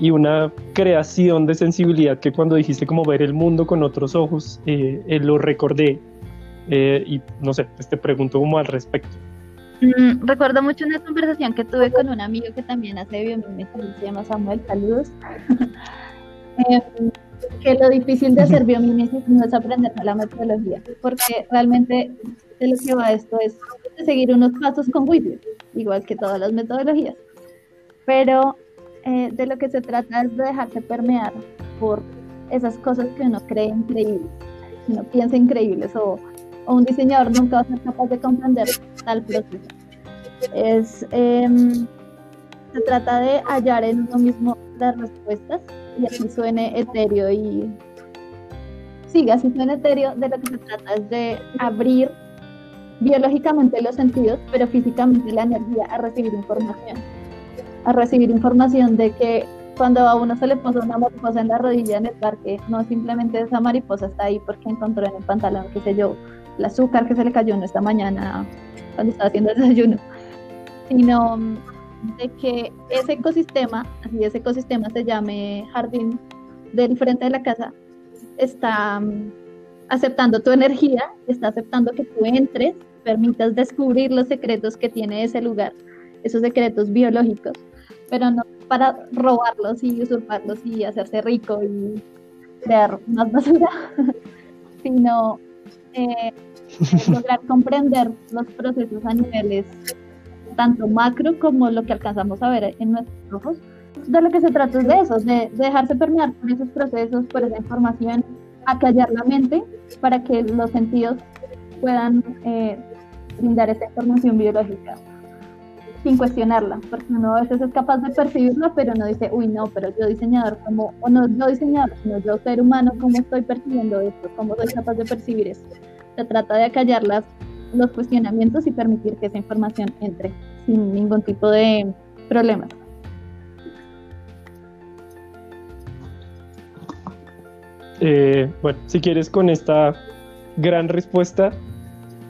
y una creación de sensibilidad que cuando dijiste como ver el mundo con otros ojos, eh, eh, lo recordé eh, y no sé, pues te pregunto como al respecto. Mm, recuerdo mucho una conversación que tuve con un amigo que también hace biomimesis, se llama Samuel, saludos, em, que lo difícil de hacer biomimesis no es aprender la metodología, porque realmente de lo que va esto es seguir unos pasos con Whitney, igual que todas las metodologías. Pero eh, de lo que se trata es de dejarse permear por esas cosas que uno cree increíbles, que uno piensa increíbles o, un diseñador nunca va a ser capaz de comprender tal proceso. Es, em, se trata de hallar en uno mismo las respuestas y así suene etéreo y sí, así suene etéreo, de lo que se trata es de abrir biológicamente los sentidos, pero físicamente la energía a recibir información a recibir información de que cuando a uno se le puso una mariposa en la rodilla en el parque, no simplemente esa mariposa está ahí porque encontró en el pantalón, qué sé yo, el azúcar que se le cayó en esta mañana cuando estaba haciendo el desayuno, sino de que ese ecosistema, así ese ecosistema se llame jardín del frente de la casa, está mm, aceptando tu energía, está aceptando que tú entres, permitas descubrir los secretos que tiene ese lugar, esos secretos biológicos, pero no para robarlos y usurparlos y hacerse rico y crear más basura, sino eh, lograr comprender los procesos a niveles tanto macro como lo que alcanzamos a ver en nuestros ojos. De lo que se trata es de eso, de, dejarse permear por esos procesos, por esa información, acallar la mente para que los sentidos puedan eh, brindar esa información biológica sin cuestionarla, porque uno a veces es capaz de percibirla, pero no dice, uy, no, pero yo diseñador, como, o no yo diseñador, sino yo ser humano, ¿cómo estoy percibiendo esto? ¿Cómo soy capaz de percibir esto? Se trata de acallar las, los cuestionamientos y permitir que esa información entre sin ningún tipo de problemas. Eh, bueno, si quieres con esta gran respuesta,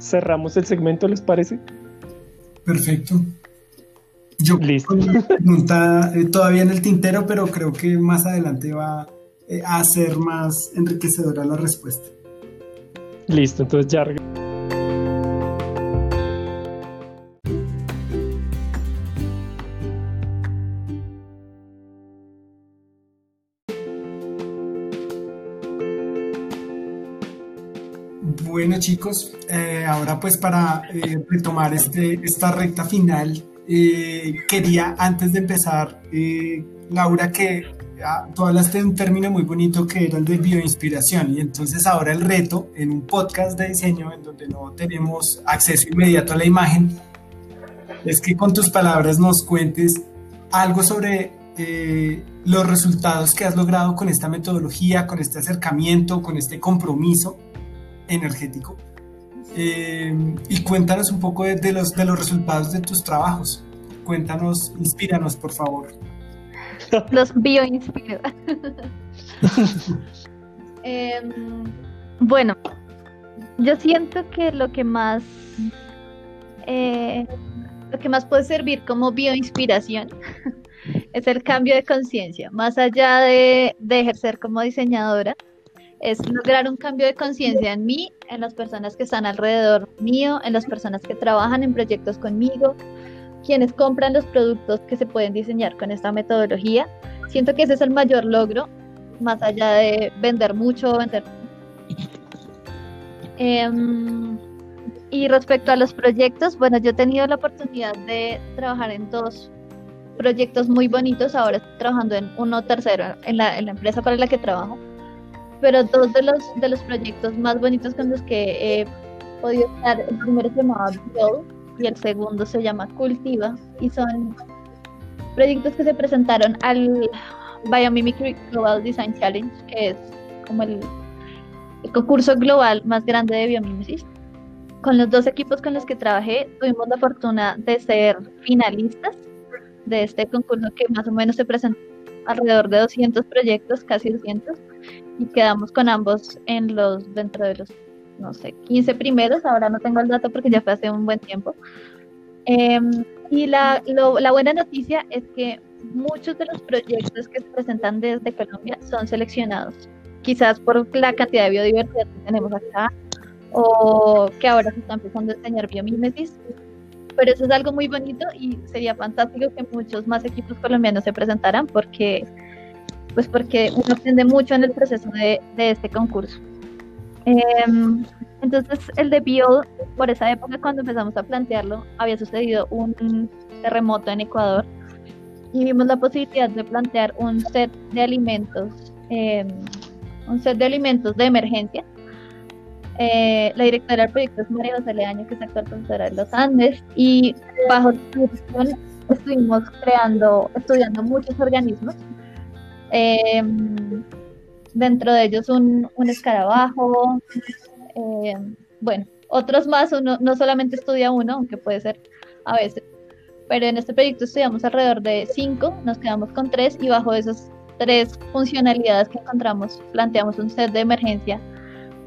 cerramos el segmento, ¿les parece? Perfecto. Yo Listo. pregunta eh, todavía en el tintero, pero creo que más adelante va eh, a ser más enriquecedora la respuesta. Listo, entonces ya. Bueno chicos, eh, ahora pues para retomar este, esta recta final eh, quería antes de empezar, eh, Laura, que ah, tú hablaste de un término muy bonito que era el de bioinspiración y entonces ahora el reto en un podcast de diseño en donde no tenemos acceso inmediato a la imagen es que con tus palabras nos cuentes algo sobre eh, los resultados que has logrado con esta metodología, con este acercamiento, con este compromiso energético eh, y cuéntanos un poco de, los, de los resultados de tus trabajos. Cuéntanos, inspíranos, por favor. Los bioinspiro. Em, bueno, yo siento que lo que más eh, lo que más puede servir como bioinspiración es el cambio de conciencia, más allá de, de ejercer como diseñadora, es lograr un cambio de conciencia en mí, en las personas que están alrededor mío, en las personas que trabajan en proyectos conmigo, quienes compran los productos que se pueden diseñar con esta metodología. Siento que ese es el mayor logro, más allá de vender mucho, vender. Em, y respecto a los proyectos, bueno, yo he tenido la oportunidad de trabajar en dos proyectos muy bonitos. Ahora estoy trabajando en uno tercero, en la, en la empresa para la que trabajo pero dos de los, de los proyectos más bonitos con los que he podido estar, el primero se llamaba Build y el segundo se llama Cultiva y son proyectos que se presentaron al Biomimicry Global Design Challenge, que es como el, concurso global más grande de biomimesis. Con los dos equipos con los que trabajé, tuvimos la fortuna de ser finalistas de este concurso que más o menos se presentó alrededor de 200 proyectos, casi 200, y quedamos con ambos en los dentro de los, no sé, 15 primeros, ahora no tengo el dato porque ya fue hace un buen tiempo. Em, y la, la buena noticia es que muchos de los proyectos que se presentan desde Colombia son seleccionados, quizás por la cantidad de biodiversidad que tenemos acá, o que ahora se está empezando a enseñar biomimesis, pero eso es algo muy bonito y sería fantástico que muchos más equipos colombianos se presentaran porque pues porque uno aprende mucho en el proceso de, este concurso. Em, entonces el de Bio, por esa época cuando empezamos a plantearlo, había sucedido un terremoto en Ecuador y vimos la posibilidad de plantear un set de alimentos, em, un set de alimentos de emergencia. Eh, la directora del proyecto es María José Leaño, que es actual profesora de los Andes, y bajo su dirección estuvimos creando, estudiando muchos organismos eh, dentro de ellos un, escarabajo, eh, bueno, otros más, uno no solamente estudia uno, aunque puede ser a veces, pero en este proyecto estudiamos alrededor de cinco, nos quedamos con tres y bajo esas tres funcionalidades que encontramos planteamos un set de emergencia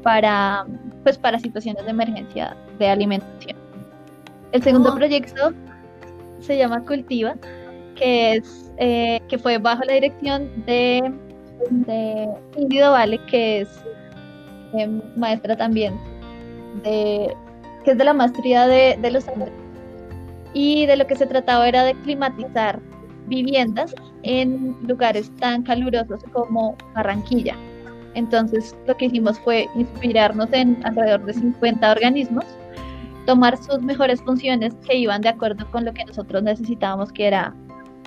para, pues, para situaciones de emergencia de alimentación. El segundo oh. proyecto se llama Cultiva, que es eh, que fue bajo la dirección de de Índido Vale, que es em, maestra también, de, que es de la maestría de, de los Andes. Y de lo que se trataba era de climatizar viviendas en lugares tan calurosos como Barranquilla. Entonces lo que hicimos fue inspirarnos en alrededor de 50 organismos, tomar sus mejores funciones que iban de acuerdo con lo que nosotros necesitábamos, que era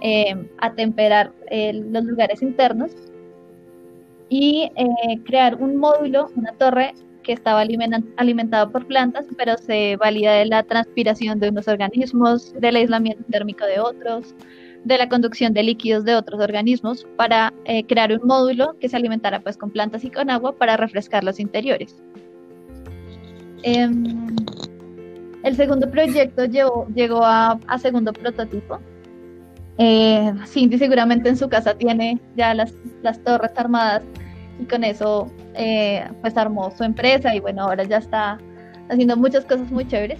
eh, atemperar eh, los lugares internos, y eh, crear un módulo, una torre que estaba alimentado por plantas, pero se valida de la transpiración de unos organismos, del aislamiento térmico de otros, de la conducción de líquidos de otros organismos para eh, crear un módulo que se alimentara pues con plantas y con agua para refrescar los interiores. Em, el segundo proyecto llegó a, segundo prototipo. Eh, Cindy seguramente en su casa tiene ya las, torres armadas y con eso eh, pues armó su empresa y bueno, ahora ya está haciendo muchas cosas muy chéveres.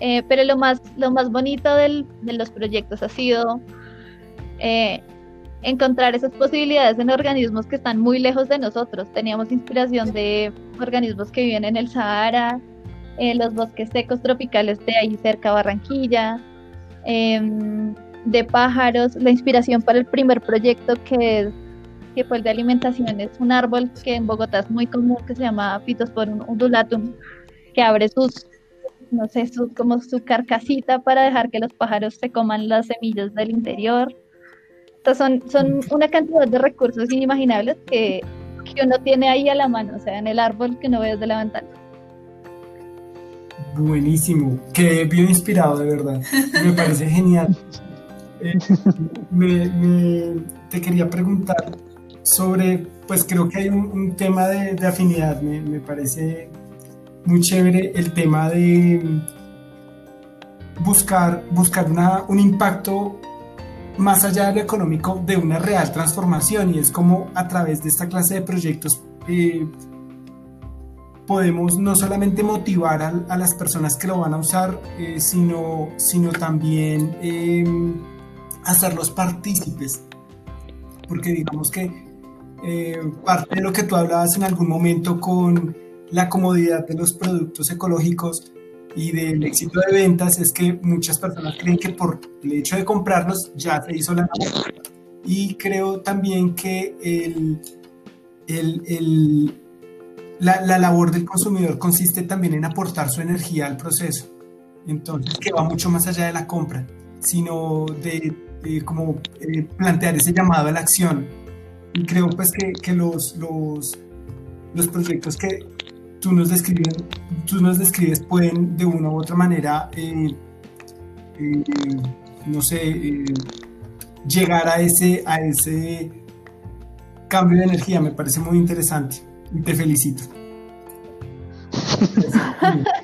Eh, pero lo más, lo más bonito de los proyectos ha sido eh, encontrar esas posibilidades en organismos que están muy lejos de nosotros. Teníamos inspiración de organismos que viven en el Sahara, en los bosques secos tropicales de ahí cerca Barranquilla, em, de pájaros. La inspiración para el primer proyecto que, que fue el de alimentación es un árbol que en Bogotá es muy común que se llama Phytosporum undulatum, que abre sus no sé, su, como su carcasita para dejar que los pájaros se coman las semillas del interior. Entonces son, son una cantidad de recursos inimaginables que, que uno tiene ahí a la mano, o sea, en el árbol que uno ve desde la ventana. Buenísimo, qué bien inspirado de verdad, me parece genial. Eh, te quería preguntar sobre, pues creo que hay un, tema de, afinidad, me, parece muy chévere el tema de buscar, buscar una, un impacto más allá de lo económico de una real transformación. Y es como a través de esta clase de proyectos eh, podemos no solamente motivar a, las personas que lo van a usar, eh, sino, sino también eh, hacerlos partícipes. Porque digamos que parte de lo que tú hablabas en algún momento con la comodidad de los productos ecológicos y del éxito de ventas es que muchas personas creen que por el hecho de comprarlos ya se hizo la. Y creo también que el, el, la, la, labor del consumidor consiste también en aportar su energía al proceso. Entonces, que va mucho más allá de la compra, sino de, como eh, plantear ese llamado a la acción. Y creo pues que, que los, los, los proyectos que, tú nos describes, tú nos describes pueden de una u otra manera, eh, eh, no sé, eh, llegar a ese, a ese cambio de energía. Me parece muy interesante te felicito.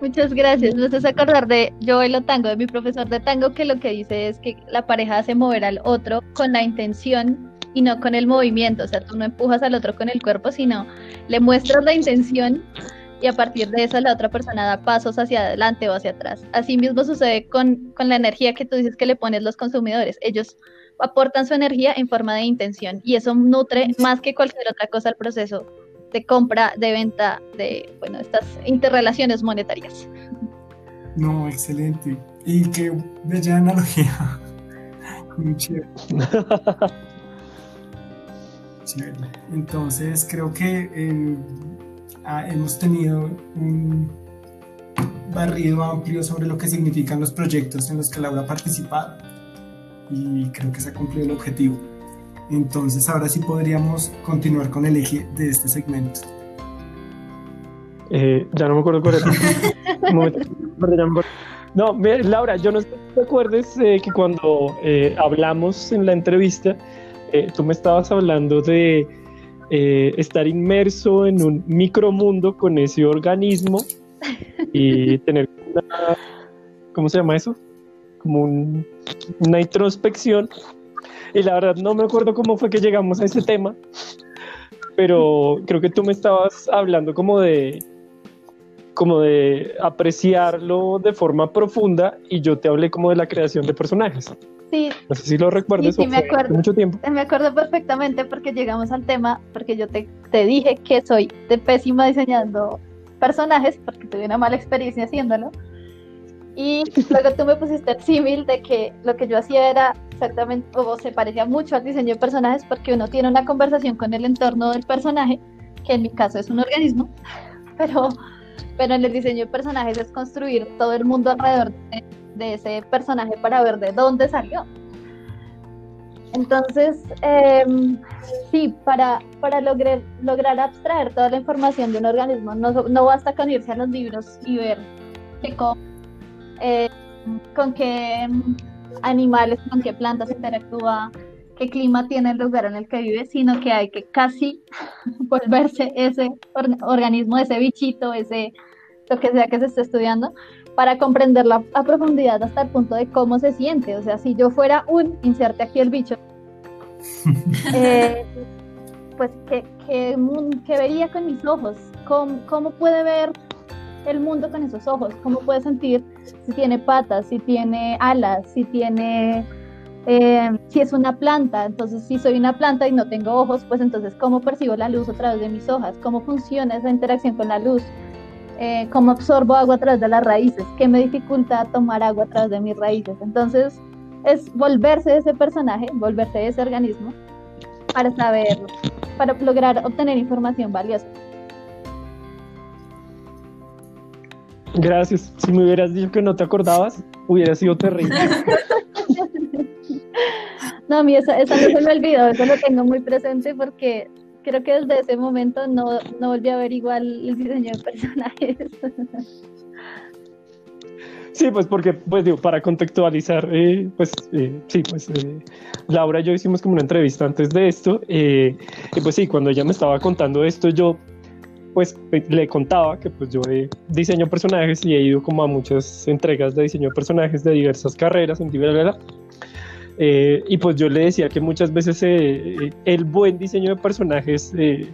Muchas gracias. Me haces acordar de Yo bailo tango, de mi profesor de tango, que lo que dice es que la pareja hace mover al otro con la intención y no con el movimiento, o sea, tú no empujas al otro con el cuerpo, sino le muestras la intención y a partir de eso la otra persona da pasos hacia adelante o hacia atrás. Así mismo sucede con, con la energía que tú dices que le pones los consumidores. Ellos aportan su energía en forma de intención y eso nutre más que cualquier otra cosa el proceso de compra, de venta, de, bueno, estas interrelaciones monetarias. No, excelente. Y qué bella analogía. Muy chévere. Entonces creo que eh, hemos tenido un barrido amplio sobre lo que significan los proyectos en los que Laura ha participado y creo que se ha cumplido el objetivo. Entonces ahora sí podríamos continuar con el eje de este segmento. Eh, ya no me acuerdo cuál era. no, Laura, yo no sé si te acuerdes eh, que cuando hablamos en la entrevista, eh, tú me estabas hablando de eh, estar inmerso en un micromundo con ese organismo y tener una, ¿cómo se llama eso? Como una introspección. Y la verdad no me acuerdo cómo fue que llegamos a ese tema, pero creo que tú me estabas hablando como de como de apreciarlo de forma profunda y yo te hablé como de la creación de personajes. Sí. No sé si lo recuerdas. Sí, sí me acuerdo. Mucho tiempo. Me acuerdo perfectamente porque llegamos al tema, porque yo te, te dije que soy de pésima diseñando personajes, porque tuve una mala experiencia haciéndolo. Y luego tú me pusiste el símil de que lo que yo hacía era exactamente, o se parecía mucho al diseño de personajes, porque uno tiene una conversación con el entorno del personaje, que en mi caso es un organismo, pero, pero en el diseño de personajes es construir todo el mundo alrededor de, ese personaje para ver de dónde salió. Entonces, eh, sí, para, para lograr, lograr abstraer toda la información de un organismo, no, no basta con irse a los libros y ver qué eh, con qué animales, con qué plantas interactúa, qué clima tiene el lugar en el que vive, sino que hay que casi volverse ese or organismo, ese bichito, ese lo que sea que se esté estudiando, para comprenderla a profundidad hasta el punto de cómo se siente. O sea, si yo fuera un, inserte aquí el bicho, eh, pues ¿qué, qué, qué, vería con mis ojos, ¿Cómo, cómo puede ver el mundo con esos ojos, cómo puede sentir si tiene patas, si tiene alas, si tiene, eh, si es una planta, entonces si soy una planta y no tengo ojos, pues entonces cómo percibo la luz a través de mis hojas, cómo funciona esa interacción con la luz, eh, cómo absorbo agua a través de las raíces, qué me dificulta tomar agua a través de mis raíces. Entonces es volverse ese personaje, volverse ese organismo para saber, para lograr obtener información valiosa. Gracias. Si me hubieras dicho que no te acordabas, hubiera sido terrible. no, a mí eso, no se me olvidó, eso lo tengo muy presente porque creo que desde ese momento no, no volví a ver igual el diseño de personajes. Sí, pues porque, pues digo, para contextualizar, eh, pues eh, sí, pues eh, Laura y yo hicimos como una entrevista antes de esto, y pues sí, cuando ella me estaba contando esto, yo pues le contaba que pues yo diseño personajes y he ido como a muchas entregas de diseño de personajes de diversas carreras en diversas eh, y pues yo le decía que muchas veces eh, el buen diseño de personajes eh,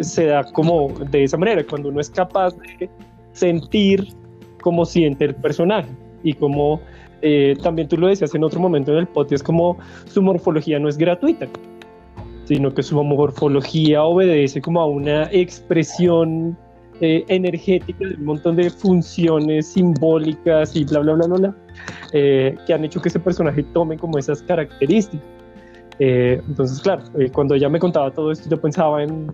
se da como de esa manera, cuando uno es capaz de sentir cómo siente el personaje y como también tú lo decías en otro momento en el podcast, como su morfología no es gratuita sino que su morfología obedece como a una expresión eh, energética de un montón de funciones simbólicas y bla, bla, bla, bla, bla eh, que han hecho que ese personaje tome como esas características. Eh, entonces, claro, cuando ella me contaba todo esto, yo pensaba en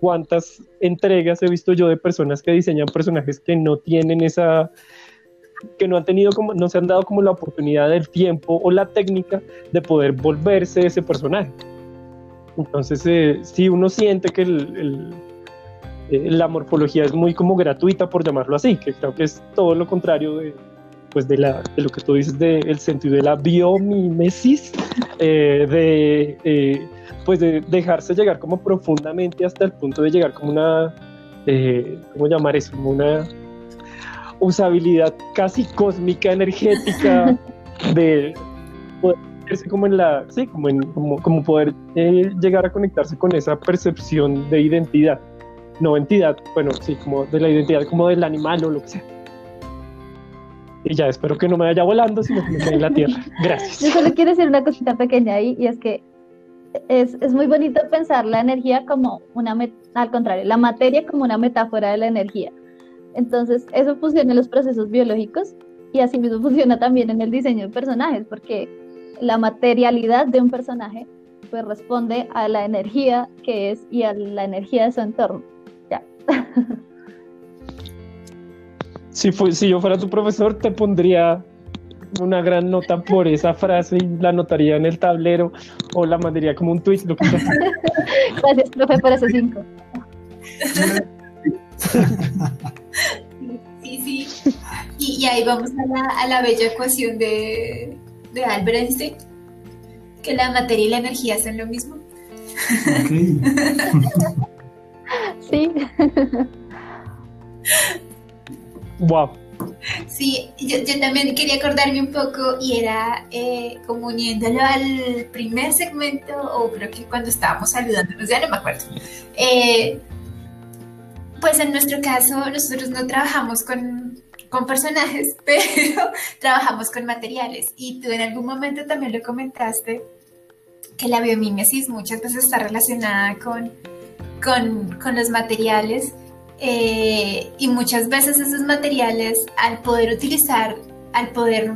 cuántas entregas he visto yo de personas que diseñan personajes que no tienen esa que no han tenido como, no se han dado como la oportunidad del tiempo o la técnica de poder volverse ese personaje. Entonces, eh, si uno siente que el, eh, la morfología es muy como gratuita, por llamarlo así, que creo que es todo lo contrario de, pues de, la, de lo que tú dices del sentido de la biomimesis, eh, de, pues de dejarse llegar como profundamente hasta el punto de llegar como una, ¿cómo llamar eso? Como una usabilidad casi cósmica, energética de poder como en la, sí, como, en, como, poder eh, llegar a conectarse con esa percepción de identidad, no entidad, bueno, sí, como de la identidad como del animal o lo que sea. Y ya, espero que no me vaya volando, sino que me quede en la tierra. Gracias. Yo solo quiero decir una cosita pequeña ahí, y es que es, es muy bonito pensar la energía como una, al contrario, la materia como una metáfora de la energía. Entonces, eso funciona en los procesos biológicos y así mismo funciona también en el diseño de personajes, porque la materialidad de un personaje pues responde a la energía que es y a la energía de su entorno. Ya. Si, si yo fuera tu profesor, te pondría una gran nota por esa frase y la anotaría en el tablero o la mandaría como un tweet. Lo que Gracias, profe, por esos cinco. Sí, sí. Y, ahí vamos a la, a la bella ecuación de, de Albert Einstein, que la materia y la energía son lo mismo. sí. wow. Sí, yo, también quería acordarme un poco y era eh, como uniéndolo al primer segmento, o creo que cuando estábamos saludándonos, ya no me acuerdo. Eh, pues en nuestro caso, nosotros no trabajamos con con personajes, pero trabajamos con materiales. Y tú en algún momento también lo comentaste, que la biomimesis muchas veces está relacionada con, con, con los materiales. Eh, y muchas veces esos materiales, al poder utilizar, al poder,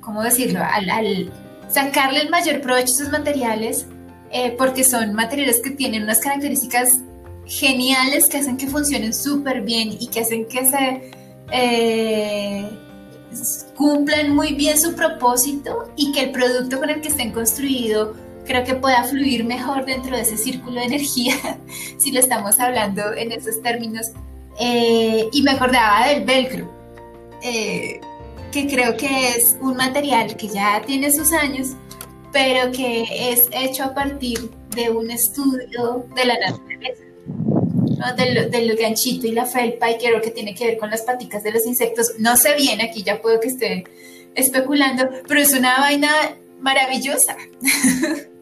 ¿cómo decirlo? Al, al sacarle el mayor provecho a esos materiales, eh, porque son materiales que tienen unas características geniales que hacen que funcionen súper bien y que hacen que se eh, cumplan muy bien su propósito y que el producto con el que estén construido creo que pueda fluir mejor dentro de ese círculo de energía, si lo estamos hablando en esos términos. Eh, y me acordaba del velcro, eh, que creo que es un material que ya tiene sus años, pero que es hecho a partir de un estudio de la naturaleza. Del, ganchito y la felpa y creo que tiene que ver con las paticas de los insectos. No sé bien, aquí ya puedo que esté especulando, pero es una vaina maravillosa.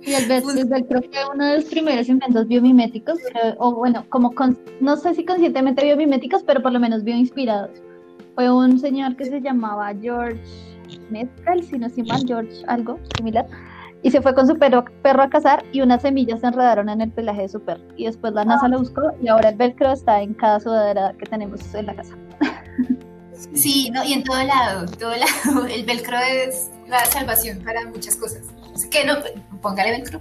Y el, velcro fue uno de los primeros inventos biomiméticos, o bueno, como no sé si conscientemente biomiméticos, pero por lo menos bioinspirados. Fue un señor que se llamaba George Metcalf, si no se mal, George algo similar, y se fue con su perro, perro a cazar y unas semillas se enredaron en el pelaje de su perro. Y después la NASA lo buscó y ahora el velcro está en cada sudadera que tenemos en la casa. Sí, no, y en todo lado, todo lado. El velcro es la salvación para muchas cosas. Así que no, póngale velcro.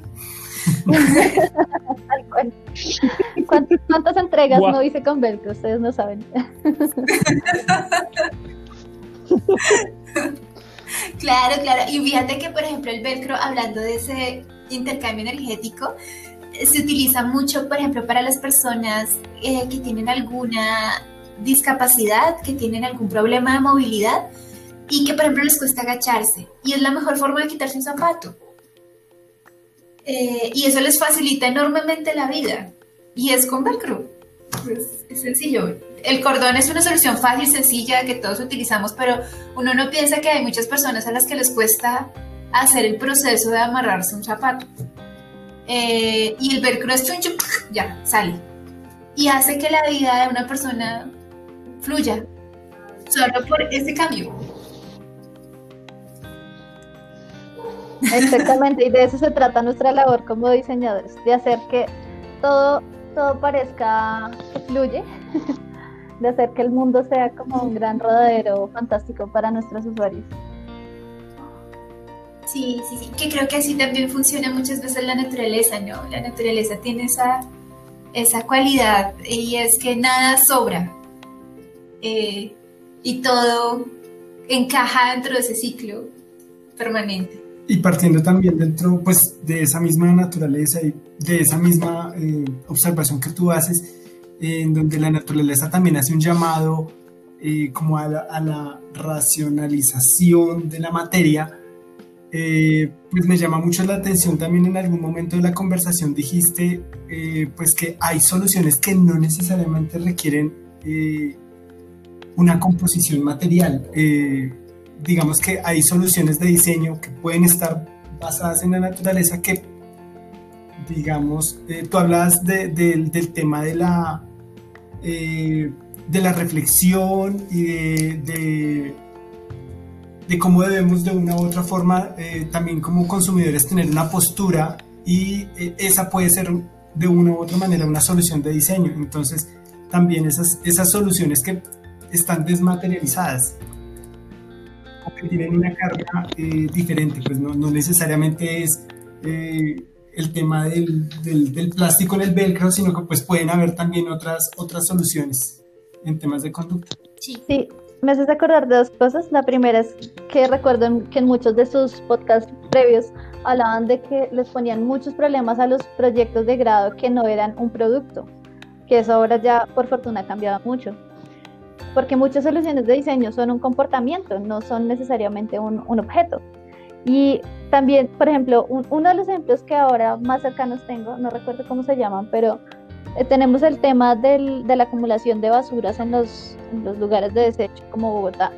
¿Cuántas, ¿Cuántas, entregas no hice con velcro? Ustedes no saben. claro, claro. Y fíjate que, por ejemplo, el velcro, hablando de ese intercambio energético, se utiliza mucho, por ejemplo, para las personas eh, que tienen alguna discapacidad, que tienen algún problema de movilidad y que, por ejemplo, les cuesta agacharse. Y es la mejor forma de quitarse un zapato. Eh, y eso les facilita enormemente la vida. Y es con velcro. Pues, es sencillo. El cordón es una solución fácil, sencilla, que todos utilizamos, pero uno no piensa que hay muchas personas a las que les cuesta hacer el proceso de amarrarse un zapato. Eh, y el velcro es chuncho, ya, sale. Y hace que la vida de una persona fluya, solo por ese cambio. Exactamente, y de eso se trata nuestra labor como diseñadores, de hacer que todo, todo parezca que fluye, de hacer que el mundo sea como un gran rodadero fantástico para nuestros usuarios. Sí, sí, sí, que creo que así también funciona muchas veces la naturaleza, ¿no? La naturaleza tiene esa, esa cualidad y es que nada sobra eh, y todo encaja dentro de ese ciclo permanente. Y partiendo también dentro pues, de esa misma naturaleza y de esa misma eh, observación que tú haces, en donde la naturaleza también hace un llamado eh, como a la, racionalización de la materia, eh, pues me llama mucho la atención también en algún momento de la conversación dijiste pues que hay soluciones que no necesariamente requieren una composición material. Digamos que hay soluciones de diseño que pueden estar basadas en la naturaleza que, digamos, eh, tú hablas del tema de la, eh, de la reflexión y de, de, cómo debemos de una u otra forma eh, también como consumidores tener una postura y esa puede ser de una u otra manera una solución de diseño. Entonces, también esas, esas soluciones que están desmaterializadas que tienen una carga eh, diferente, pues no, no, necesariamente es eh, el tema del, del, plástico en el velcro, sino que pues pueden haber también otras, otras soluciones en temas de conducta. Sí. sí, me haces acordar de dos cosas. La primera es que recuerdo que en muchos de sus podcasts previos hablaban de que les ponían muchos problemas a los proyectos de grado que no eran un producto, que eso ahora ya por fortuna ha cambiado mucho porque muchas soluciones de diseño son un comportamiento, no son necesariamente un, un objeto. Y también, por ejemplo, uno de los ejemplos que ahora más cercanos tengo, no recuerdo cómo se llaman, pero eh, tenemos el tema del, de la acumulación de basuras en los, en los lugares de desecho como Bogotá.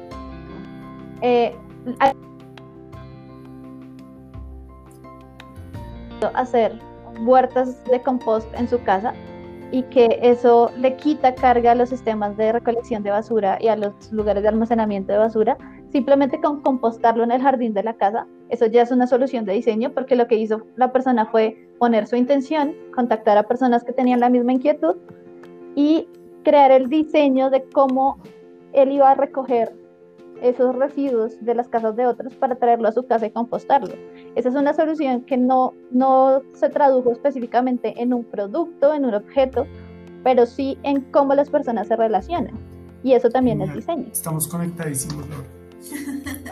Eh, hacer huertas de compost en su casa y que eso le quita carga a los sistemas de recolección de basura y a los lugares de almacenamiento de basura, simplemente con compostarlo en el jardín de la casa, eso ya es una solución de diseño porque lo que hizo la persona fue poner su intención, contactar a personas que tenían la misma inquietud y crear el diseño de cómo él iba a recoger esos residuos de las casas de otros para traerlo a su casa y compostarlo. Esa es una solución que no, no se tradujo específicamente en un producto, en un objeto, pero sí en cómo las personas se relacionan. Y eso también es diseño. Estamos conectadísimos, Laura.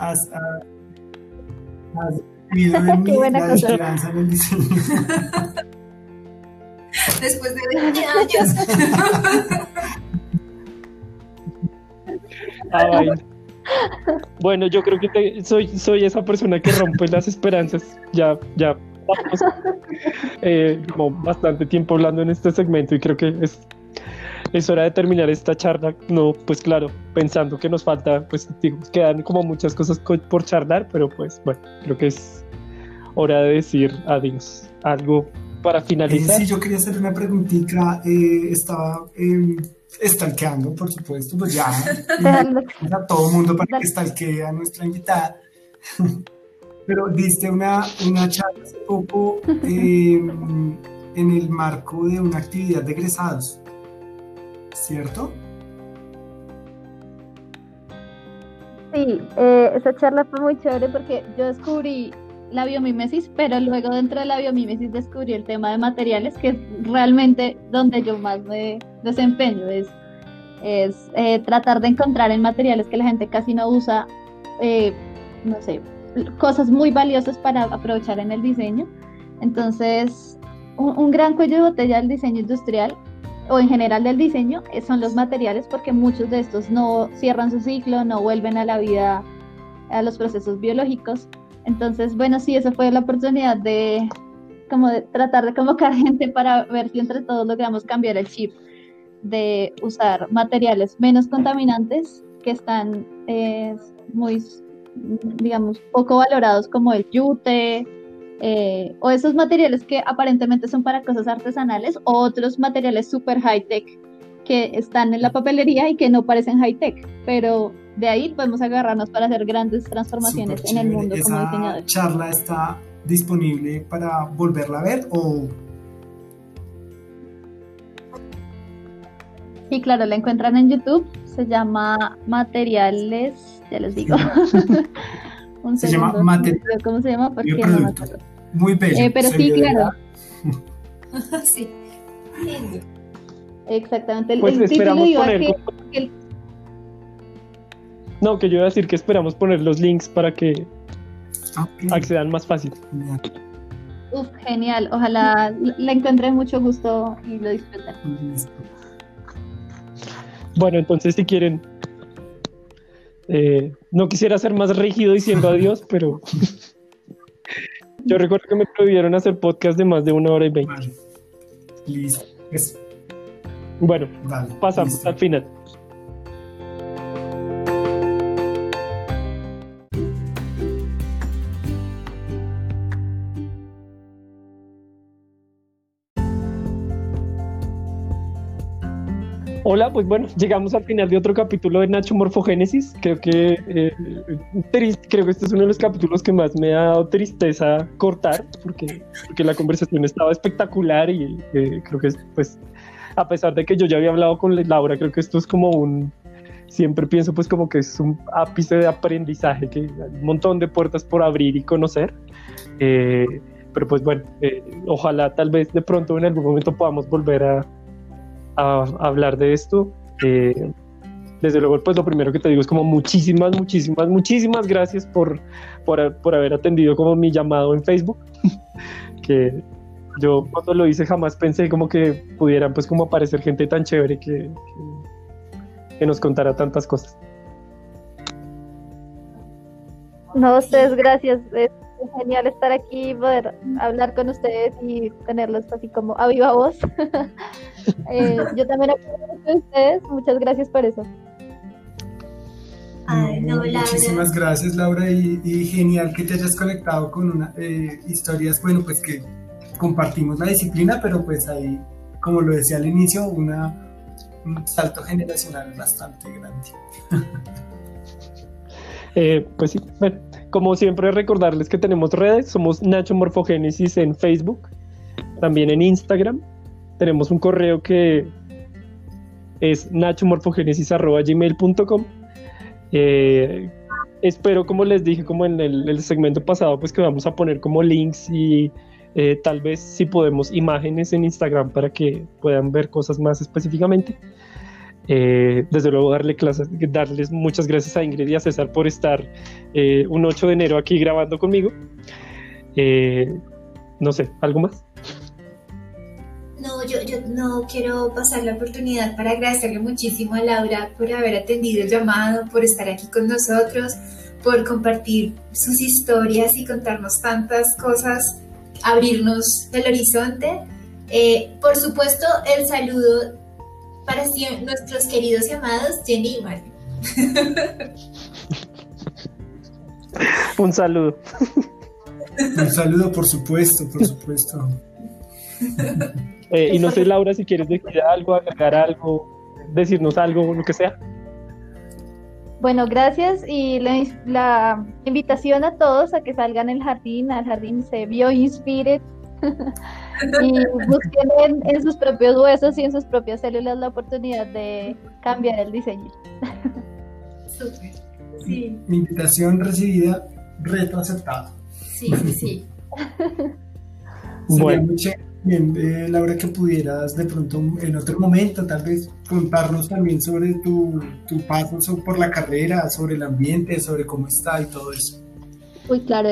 Has, vivido en mí la esperanza en el diseño. Después de 20 años. Ay. Bueno, yo creo que te- soy, soy esa persona que rompe las esperanzas. Ya, ya eh, como bastante tiempo hablando en este segmento y creo que es, es hora de terminar esta charla. No, pues claro, pensando que nos falta, pues digo, quedan como muchas cosas co- por charlar, pero pues bueno, creo que es hora de decir adiós. Algo para Eh, finalizar. sí, yo quería hacer una preguntita. eh, estaba stalkeando, por supuesto, pues ya. A todo el mundo para que stalkee a nuestra invitada. Pero diste una, una charla hace poco eh, en el marco de una actividad de egresados, ¿cierto? Sí, eh, esa charla fue muy chévere porque yo descubrí la biomimesis, pero luego dentro de la biomimesis descubrí el tema de materiales, que es realmente donde yo más me desempeño, es, es eh, tratar de encontrar en materiales que la gente casi no usa, eh, no sé, cosas muy valiosas para aprovechar en el diseño. Entonces, un, un gran cuello de botella del diseño industrial o en general del diseño eh, son los materiales porque muchos de estos no cierran su ciclo, no vuelven a la vida, a los procesos biológicos. Entonces, bueno, sí, esa fue la oportunidad de como de tratar de convocar gente para ver si entre todos logramos cambiar el chip de usar materiales menos contaminantes que están eh, muy, digamos, poco valorados como el yute, eh, o esos materiales que aparentemente son para cosas artesanales, o otros materiales super high tech que están en la papelería y que no parecen high tech, pero de ahí podemos agarrarnos para hacer grandes transformaciones en el mundo como ¿Esa diseñadores. charla está disponible para volverla a ver o Sí, claro, la encuentran en YouTube, se llama Materiales, ya les digo. Un Se llama segundo, Material- no sé ¿Cómo se llama? Porque no muy bello? Eh, pero sí, claro. sí. Lindo. Exactamente. El, Pues el título esperamos iba poner que el- No, que yo iba a decir que esperamos poner los links para que accedan más fácil. Genial. Uf, genial. Ojalá la encuentre mucho gusto y lo disfruten. Listo. Bueno, entonces si quieren, eh, no quisiera ser más rígido diciendo adiós, pero yo recuerdo que me prohibieron hacer podcast de más de una hora y veinte. Vale. Listo. Eso. Bueno, Vale. pasamos listo. al final. Hola, pues bueno, llegamos al final de otro capítulo de Nacho Morfogénesis. Creo que eh, tris- creo que este es uno de los capítulos que más me ha dado tristeza cortar, porque, porque la conversación estaba espectacular y eh, creo que pues a pesar de que yo ya había hablado con Laura, creo que esto es como un siempre pienso pues como que es un ápice de aprendizaje, que hay un montón de puertas por abrir y conocer. Eh, pero pues bueno, eh, ojalá tal vez de pronto en algún momento podamos volver a, a, hablar de esto. Eh, desde luego, pues lo primero que te digo es como muchísimas, muchísimas, muchísimas gracias por, por, por haber atendido como mi llamado en Facebook, que yo cuando lo hice jamás pensé como que pudieran pues como aparecer gente tan chévere que, que, que nos contara tantas cosas. No, ustedes, gracias. Es genial estar aquí, poder hablar con ustedes y tenerlos así como a viva voz. eh, yo también aprecio mucho de ustedes. Muchas gracias por eso. Ay, no, Laura. Muchísimas gracias, Laura, y, y genial que te hayas conectado con una, eh, historias, bueno, pues que compartimos la disciplina, pero pues hay como lo decía al inicio, una, un salto generacional bastante grande. Eh, pues sí, bueno, como siempre recordarles que tenemos redes, somos Nacho Morfogénesis en Facebook, también en Instagram, tenemos un correo que es nachomorfogenesis.gmail.com eh, espero, como les dije, como en el, segmento pasado, pues que vamos a poner como links y eh, tal vez si podemos imágenes en Instagram para que puedan ver cosas más específicamente. Eh, desde luego darle clases, darles muchas gracias a Ingrid y a César por estar eh, un 8 de enero aquí grabando conmigo. no sé, ¿algo más? No, yo, yo no quiero pasar la oportunidad para agradecerle muchísimo a Laura por haber atendido el llamado, por estar aquí con nosotros, por compartir sus historias y contarnos tantas cosas, abrirnos el horizonte. Eh, por supuesto, el saludo para nuestros queridos y amados Jenny y Mario. Un saludo. Un saludo, por supuesto, por supuesto. Eh, y no sé, Laura, si quieres decir algo, agregar algo, decirnos algo, lo que sea. Bueno, gracias y la, invitación a todos a que salgan al jardín, al jardín se vio Inspired y busquen en, sus propios huesos y en sus propias células la oportunidad de cambiar el diseño. Súper, sí. Invitación recibida, reto aceptado. Sí, sí, sí. bueno. Bien, eh, Laura, que pudieras de pronto en otro momento tal vez contarnos también sobre tu, tu paso por la carrera, sobre el ambiente, sobre cómo está y todo eso. Uy, claro,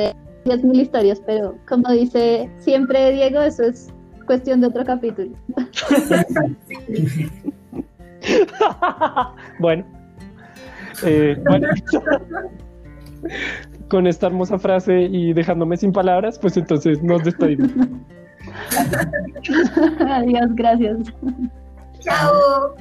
es mil historias, pero como dice siempre Diego, eso es cuestión de otro capítulo. bueno, eh, bueno. con esta hermosa frase y dejándome sin palabras, pues entonces nos despedimos. Adiós, gracias. Chao.